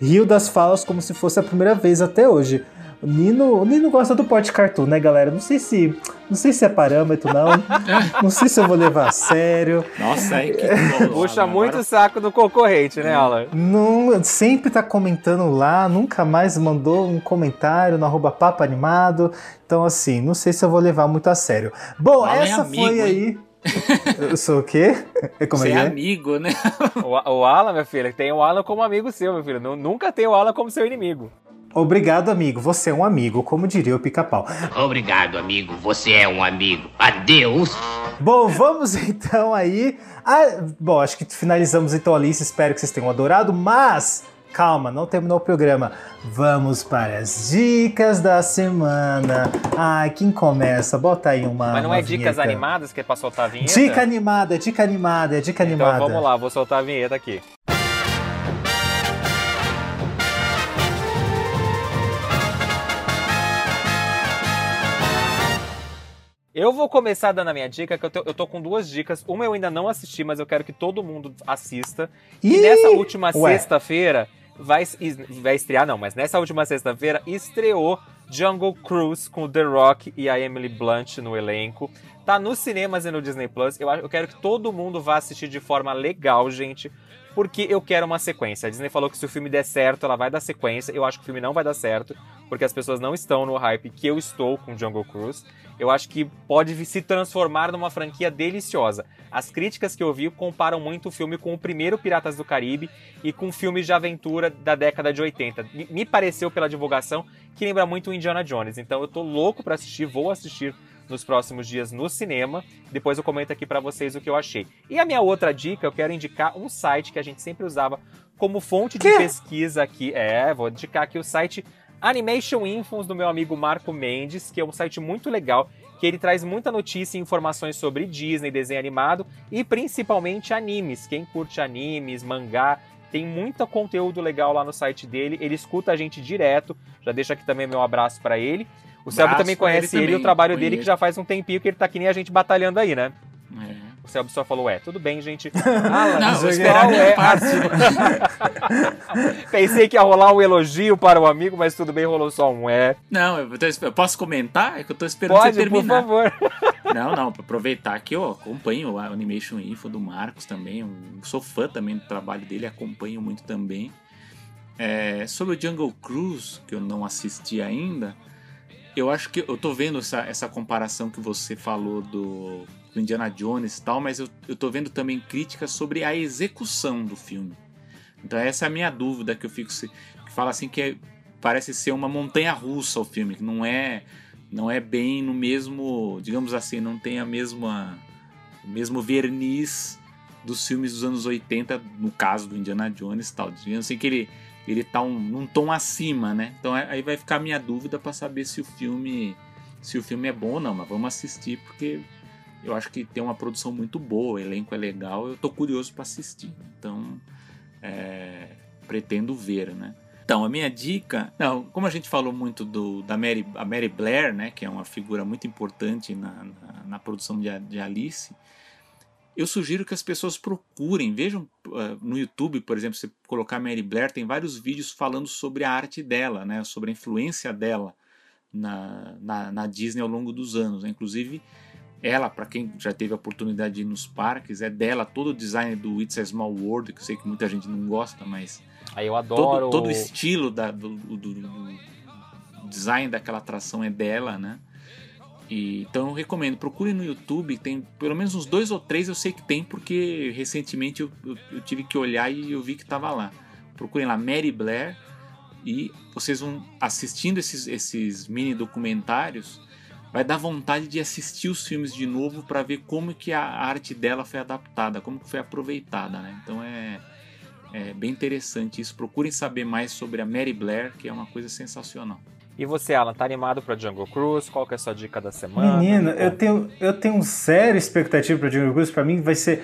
Rio das falas como se fosse a primeira vez até hoje. O Nino, o Nino gosta do porte cartoon, né, galera? Não sei se, não sei se é parâmetro não. *laughs* não sei se eu vou levar a sério. Nossa, aí que *laughs* Puxa muito o saco do concorrente, né, Alan? Não, sempre tá comentando lá, nunca mais mandou um comentário no arroba papo animado. Então, assim, não sei se eu vou levar muito a sério. Bom, Alan é essa amigo, foi hein? aí. *laughs* Eu sou o quê? Como Você é é que é? amigo, né? O, o Alan, meu filho, tem o Alan como amigo seu, meu filho. Nu- Nunca tem o Alan como seu inimigo. Obrigado, amigo. Você é um amigo, como diria o pica-pau. Obrigado, amigo. Você é um amigo. Adeus. Bom, vamos *laughs* então aí. Ah, bom, acho que finalizamos então a lista. Espero que vocês tenham adorado, mas calma, não terminou o programa. Vamos para as dicas da semana. Ai, quem começa? Bota aí uma. Mas não uma é dicas vinheta. animadas que é pra soltar a vinheta? Dica animada, dica animada, dica Então animada. vamos lá, vou soltar a vinheta aqui. Eu vou começar dando a minha dica, que eu tô, eu tô com duas dicas. Uma eu ainda não assisti, mas eu quero que todo mundo assista. E Ih! nessa última sexta-feira, vai, vai estrear, não, mas nessa última sexta-feira estreou Jungle Cruise com o The Rock e a Emily Blunt no elenco. Tá nos cinemas e no Disney Plus. Eu, eu quero que todo mundo vá assistir de forma legal, gente. Porque eu quero uma sequência. A Disney falou que se o filme der certo, ela vai dar sequência. Eu acho que o filme não vai dar certo, porque as pessoas não estão no hype que eu estou com Jungle Cruise. Eu acho que pode se transformar numa franquia deliciosa. As críticas que eu vi comparam muito o filme com o primeiro Piratas do Caribe e com filmes de aventura da década de 80. Me- pareceu pela divulgação que lembra muito o Indiana Jones. Então eu tô louco pra assistir, vou assistir nos próximos dias no cinema. Depois eu comento aqui pra vocês o que eu achei. E a minha outra dica, eu quero indicar um site que a gente sempre usava como fonte de pesquisa aqui. É, vou indicar aqui o site Animation Infos do meu amigo Marco Mendes, que é um site muito legal, que ele traz muita notícia e informações sobre Disney, desenho animado e principalmente animes. Quem curte animes, mangá, tem muito conteúdo legal lá no site dele. Ele escuta a gente direto. Já deixo aqui também meu abraço pra ele. O Selby também ele conhece ele, e o também, trabalho dele, conheço. que já faz um tempinho que ele tá que nem a gente batalhando aí, né? É. O Selby só falou, é, tudo bem, gente. *laughs* Alan, Não, vou esperar é a parte. *laughs* Pensei que ia rolar um elogio para o amigo, mas tudo bem, rolou só um é. Não, eu, tô eu posso comentar? É que eu tô esperando Pode, você por terminar. favor. *laughs* Não, não, pra aproveitar que eu acompanho a Animation Info do Marcos também. Eu sou fã também do trabalho dele, acompanho muito também. É, sobre o Jungle Cruise, que eu não assisti ainda, eu acho que eu tô vendo essa, essa comparação que você falou do, do Indiana Jones e tal, mas eu, eu tô vendo também críticas sobre a execução do filme. Então essa é a minha dúvida que eu fico se- que fala assim que é- parece ser uma montanha russa o filme, que não é não é bem no mesmo, digamos assim, não tem a mesma o mesmo verniz dos filmes dos anos 80, no caso do Indiana Jones e tal. Digamos assim que ele ele tá um, num tom acima, né? Então é- aí vai ficar a minha dúvida para saber se o filme se o filme é bom ou não, mas vamos assistir porque eu acho que tem uma produção muito boa, o elenco é legal, eu tô curioso para assistir. Então, é, pretendo ver, né? Então, a minha dica, não, como a gente falou muito do, da Mary, a Mary Blair, né, que é uma figura muito importante na, na, na produção de, de, Alice, eu sugiro que as pessoas procurem, vejam uh, no YouTube, por exemplo, se colocar Mary Blair, tem vários vídeos falando sobre a arte dela, né, sobre a influência dela na, na, na Disney ao longo dos anos. Né? Inclusive, ela, para quem já teve a oportunidade de ir nos parques, é dela todo o design do It's a Small World, que eu sei que muita gente não gosta, mas. Aí eu adoro. Todo, todo o estilo da, do, do, do, design daquela atração é dela, né? E, então eu recomendo, procure no YouTube, tem pelo menos uns dois ou três eu sei que tem, porque recentemente eu, eu, eu tive que olhar e eu vi que estava lá. Procurem lá Mary Blair e vocês vão assistindo esses, esses mini documentários vai dar vontade de assistir os filmes de novo para ver como que a arte dela foi adaptada, como que foi aproveitada, né? Então é, é bem interessante isso. Procurem saber mais sobre a Mary Blair, que é uma coisa sensacional. E você, Alan, tá animado pra Jungle Cruise? Qual que é a sua dica da semana? Menino, eu tenho, eu tenho um sério expectativa pra Jungle Cruise. Pra mim vai ser...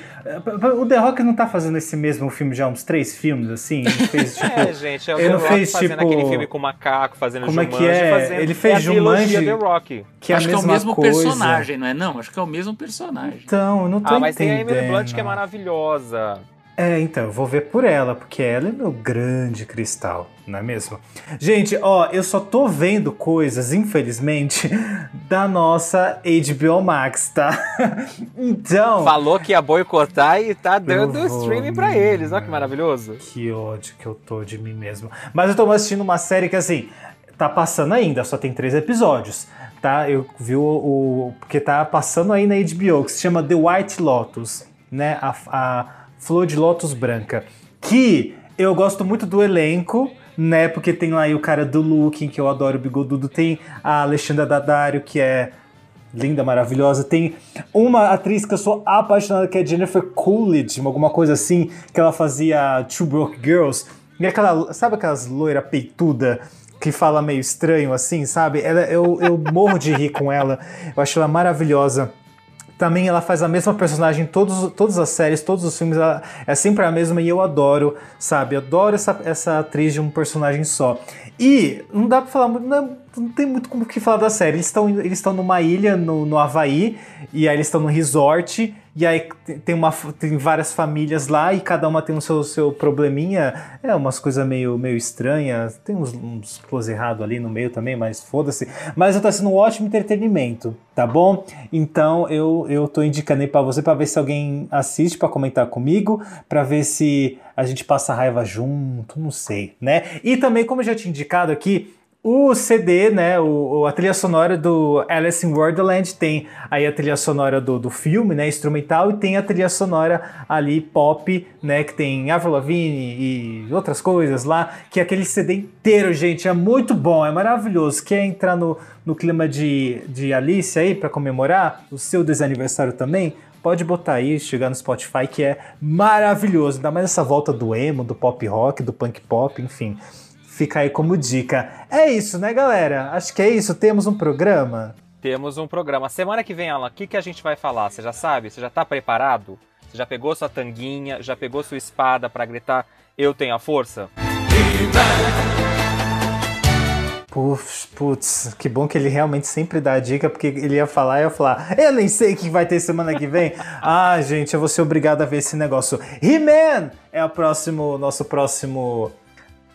O The Rock não tá fazendo esse mesmo filme já há uns três filmes, assim? Ele fez, *laughs* tipo... é, gente, é o The Rock fez, fazendo tipo... aquele filme com o macaco, fazendo Como Jumanji, é que é? Fazendo... Ele fez é Jumanji... The Rock. Que é Acho a que é o mesmo coisa. personagem, não é não? Acho que é o mesmo personagem. Então, eu não tô Ah, mas entendendo. tem a Emily Blunt que é maravilhosa. É, então, eu vou ver por ela, porque ela é meu grande cristal, não é mesmo? Gente, ó, eu só tô vendo coisas, infelizmente, *laughs* da nossa HBO Max, tá? *laughs* então. Falou que ia boicotar e tá dando vou- streaming pra eles. Olha que maravilhoso. Que ódio que eu tô de mim mesmo. Mas eu tô assistindo uma série que, assim, tá passando ainda, só tem três episódios, tá? Eu vi o. o- porque tá passando aí na HBO, que se chama The White Lotus, né? A, a Flor de Lótus Branca. Que eu gosto muito do elenco, né? Porque tem lá aí o cara do Looking, que eu adoro, o bigodudo. Tem a Alexandra Daddario, que é linda, maravilhosa. Tem uma atriz que eu sou apaixonada, que é Jennifer Coolidge, alguma coisa assim, que ela fazia Two Broke Girls. E aquela, sabe aquelas loira peituda que fala meio estranho assim, sabe? Ela, eu, eu morro de rir com ela. Eu acho ela maravilhosa. Também ela faz a mesma personagem em todos, todas as séries, todos os filmes, ela é sempre a mesma e eu adoro, sabe? Adoro essa, essa atriz de um personagem só. E não dá pra falar muito, não, não tem muito como que falar da série. Eles estão eles numa ilha no, no Havaí, e aí eles estão no resort, e aí tem- uma, tem várias famílias lá e cada uma tem o seu, seu probleminha. É umas coisas meio, meio estranhas. Tem uns, uns close errado ali no meio também, mas foda-se. Mas tá sendo um ótimo entretenimento, tá bom? Então eu, eu tô indicando aí pra você pra ver se alguém assiste pra comentar comigo, pra ver se a gente passa raiva junto, não sei, né? E também, como eu já tinha indicado aqui, o CD, né, o, a trilha sonora do Alice in Wonderland tem aí a trilha sonora do, do filme, né, instrumental, e tem a trilha sonora ali pop, né, que tem Avril Lavigne e outras coisas lá, que é aquele CD inteiro, gente, é muito bom, é maravilhoso. Quer entrar no, no clima de, de Alice aí para comemorar o seu desaniversário também? Pode botar aí, chegar no Spotify, que é maravilhoso. Ainda mais essa volta do emo, do pop rock, do punk pop, enfim. Fica aí como dica. É isso, né, galera? Acho que é isso. Temos um programa. Temos um programa. Semana que vem, Alan, o que, que a gente vai falar? Você já sabe? Você já tá preparado? Você já pegou sua tanguinha? Já pegou sua espada pra gritar Eu tenho a força? Putz, putz, que bom que ele realmente sempre dá a dica, porque ele ia falar e eu ia falar, eu nem sei o que vai ter semana que vem. *laughs* ah, gente, eu vou ser obrigado a ver esse negócio. He-Man é o próximo, nosso próximo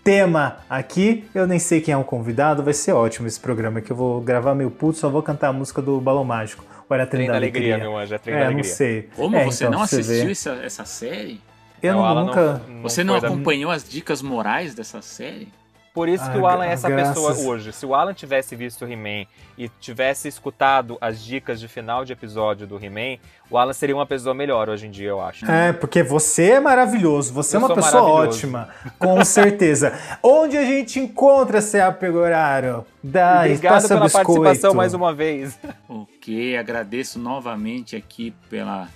tema aqui. Eu nem sei quem é o convidado, vai ser ótimo esse programa que eu vou gravar meio puto, só vou cantar a música do Balão Mágico. Ou era Trem, Trem da da Alegria, Alegria, meu anjo, é Trem é, da não Alegria. sei. Como É, você então, não você assistiu ver. essa, essa série? Eu Não, não, nunca... não Você não foi da- acompanhou as dicas morais dessa série? Por isso que Ah, o Alan é essa graças- pessoa hoje. Se o Alan tivesse visto o He-Man e tivesse escutado as dicas de final de episódio do He-Man, o Alan seria uma pessoa melhor hoje em dia, eu acho. É, porque você é maravilhoso, você Eu é uma pessoa ótima, com *laughs* certeza. Onde a gente encontra C.A. Pegoraro? Dá, Obrigado pela biscoito. participação mais uma vez. *laughs* Ok, agradeço novamente aqui pela,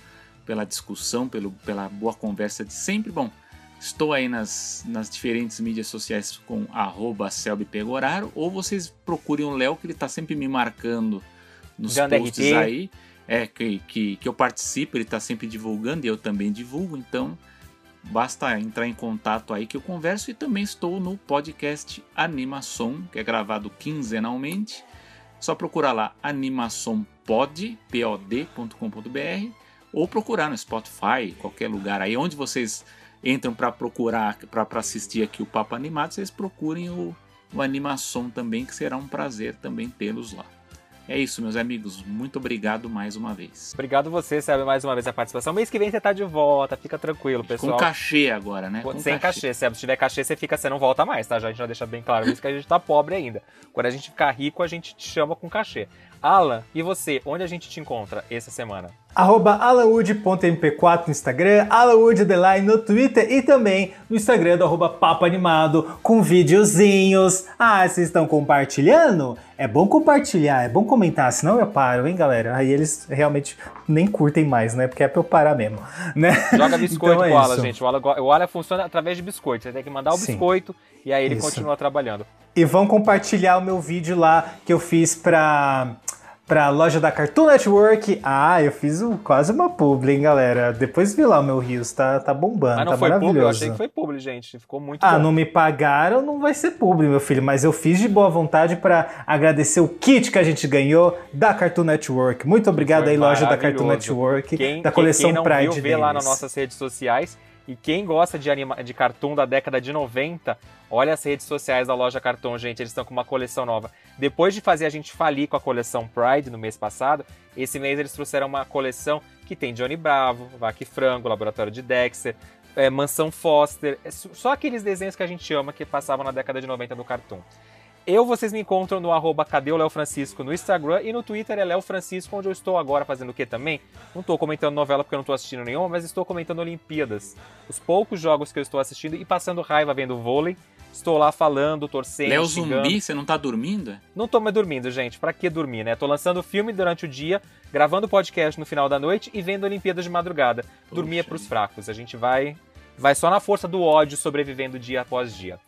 pela discussão, pelo, pela boa conversa de sempre. Bom, estou aí nas, nas diferentes mídias sociais com arroba Pegoraro, ou vocês procurem o Léo, que ele está sempre me marcando nos Dando posts RT. aí, é, que, que, que eu participo, ele está sempre divulgando e eu também divulgo, então basta entrar em contato aí que eu converso e também estou no podcast Animação, que é gravado quinzenalmente. Só procurar lá animaçãopod, pod.com.br ou procurar no Spotify, qualquer lugar aí onde vocês entram para procurar, para assistir aqui o Papo Animado, vocês procurem o, o Animação também, que será um prazer também tê-los lá. É isso, meus amigos. Muito obrigado mais uma vez. Obrigado você, Sérgio, mais uma vez a participação. Mês que vem você tá de volta, fica tranquilo, pessoal. Com cachê agora, né? Com Sem cachê, Sérgio. Se tiver cachê, você fica, você não volta mais, tá? Já, a gente já deixa bem claro isso que a gente tá pobre ainda. Quando a gente ficar rico, a gente te chama com cachê. Alan, e você, onde a gente te encontra essa semana? Arroba alanwood.mp4 no Instagram, alanwood underline no Twitter e também no Instagram do arroba Papo Animado com videozinhos. Ah, vocês estão compartilhando? É bom compartilhar, é bom comentar, senão eu paro, hein, galera? Aí eles realmente nem curtem mais, né? Porque é pra eu parar mesmo, né? Joga *laughs* biscoito Então é pro Alan, gente. O Alan, o Alan funciona através de biscoito. Você tem que mandar o Sim. biscoito e aí ele Isso. continua trabalhando. E vão compartilhar o meu vídeo lá que eu fiz pra, pra loja da Cartoon Network. Ah, eu fiz um- quase uma publi, hein, galera? Depois vi lá o meu Rios, tá, tá bombando, Mas não tá foi maravilhoso. publi, eu achei que foi publi, gente. Ficou muito Ah, bom. não me pagaram, não vai ser publi, meu filho. Mas eu fiz de boa vontade pra agradecer o kit que a gente ganhou da Cartoon Network. Muito obrigado Foi aí, loja da Cartoon. Network, Quem, da coleção quem, quem não Pride viu, vê lá nas deles. nossas redes sociais. E quem gosta de, anima de cartoon da década de 90, olha as redes sociais da loja Cartoon, gente. Eles estão com uma coleção nova. Depois de fazer a gente falir com a coleção Pride no mês passado, esse mês eles trouxeram uma coleção que tem Johnny Bravo, Vaca e Frango, Laboratório de Dexter, é, Mansão Foster. é só só aqueles desenhos que a gente ama que passavam na década de 90 do Cartoon. Eu, vocês me encontram no arroba Cadê o Léo Francisco no Instagram e no Twitter é Léo Francisco, onde eu estou agora fazendo o que também? Não estou comentando novela porque eu não estou assistindo nenhuma, mas estou comentando Olimpíadas. Os poucos jogos que eu estou assistindo e passando raiva vendo vôlei. Estou lá falando, torcendo, Léo xingando. Zumbi, você não tá dormindo? Não tô mais dormindo, gente. Pra que dormir, né? Tô lançando filme durante o dia, gravando podcast no final da noite e vendo Olimpíadas de madrugada. Dormir é pros fracos. A gente vai vai só na força do ódio sobrevivendo dia após dia.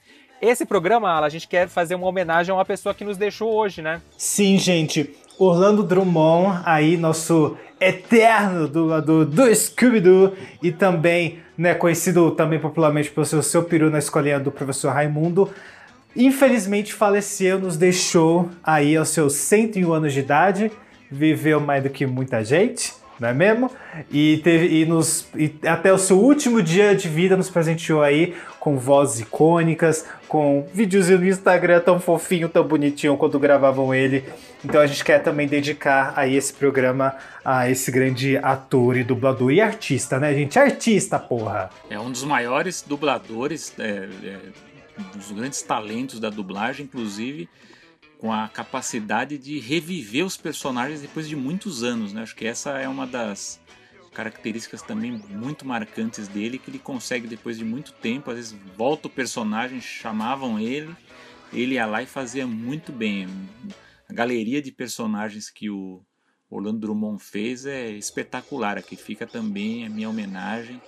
Esse programa, Alan, a gente quer fazer uma homenagem a uma pessoa que nos deixou hoje, né? Sim, gente. Orlando Drummond, aí, nosso eterno dublador do Scooby-Doo e também, né, conhecido também popularmente pelo seu, seu peru na escolinha do professor Raimundo, infelizmente faleceu, nos deixou aí aos seus 101 anos de idade, viveu mais do que muita gente, não é mesmo? E, teve, e, nos, e até o seu último dia de vida nos presenteou aí com vozes icônicas, com videozinho no Instagram tão fofinho, tão bonitinho quando gravavam ele. Então a gente quer também dedicar aí esse programa a esse grande ator e dublador e artista, né, gente? Artista, porra! É um dos maiores dubladores, é, é, dos grandes talentos da dublagem, inclusive com a capacidade de reviver os personagens depois de muitos anos, né? Acho que essa é uma das características também muito marcantes dele, que ele consegue depois de muito tempo, às vezes volta o personagem, chamavam ele, ele ia lá e fazia muito bem. A galeria de personagens que o Orlando Drummond fez é espetacular. Aqui fica também a minha homenagem,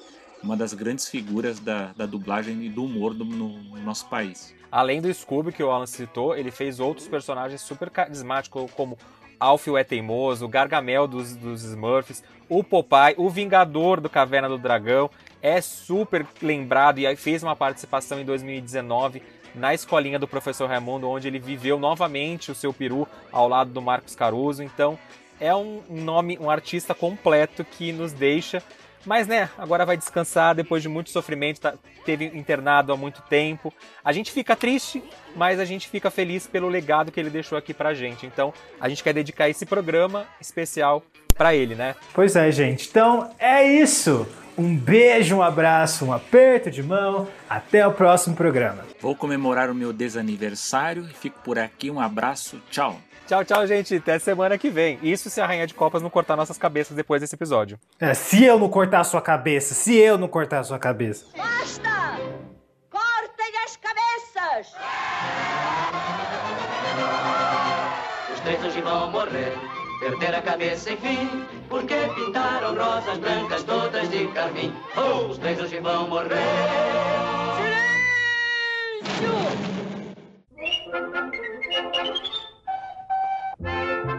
uma das grandes figuras da, da dublagem e do humor do, no, no nosso país. Além do Scooby, que o Alan citou, ele fez outros personagens super carismáticos, como Alf o É Teimoso, Gargamel dos, dos Smurfs, o Popeye, o Vingador do Caverna do Dragão. É super lembrado e fez uma participação em 2019 na escolinha do professor Raimundo, onde ele viveu novamente o seu peru ao lado do Marcos Caruso. Então, é um nome, um artista completo que nos deixa mas, né, agora vai descansar depois de muito sofrimento, tá, teve internado há muito tempo. A gente fica triste, mas a gente fica feliz pelo legado que ele deixou aqui pra gente. Então, a gente quer dedicar esse programa especial pra ele, né? Pois é, gente. Então, é isso. Um beijo, um abraço, um aperto de mão. Até o próximo programa. Vou comemorar o meu desaniversário e fico por aqui. Um abraço, tchau. Tchau, tchau, gente. Até semana que vem. Isso se a Rainha de Copas não cortar nossas cabeças depois desse episódio. É, se eu não cortar a sua cabeça, se eu não cortar a sua cabeça. Basta! Cortem as cabeças! Os três hoje vão morrer, perder a cabeça enfim, porque pintaram rosas brancas todas de carmim. Oh, os três hoje vão morrer. Silêncio! Música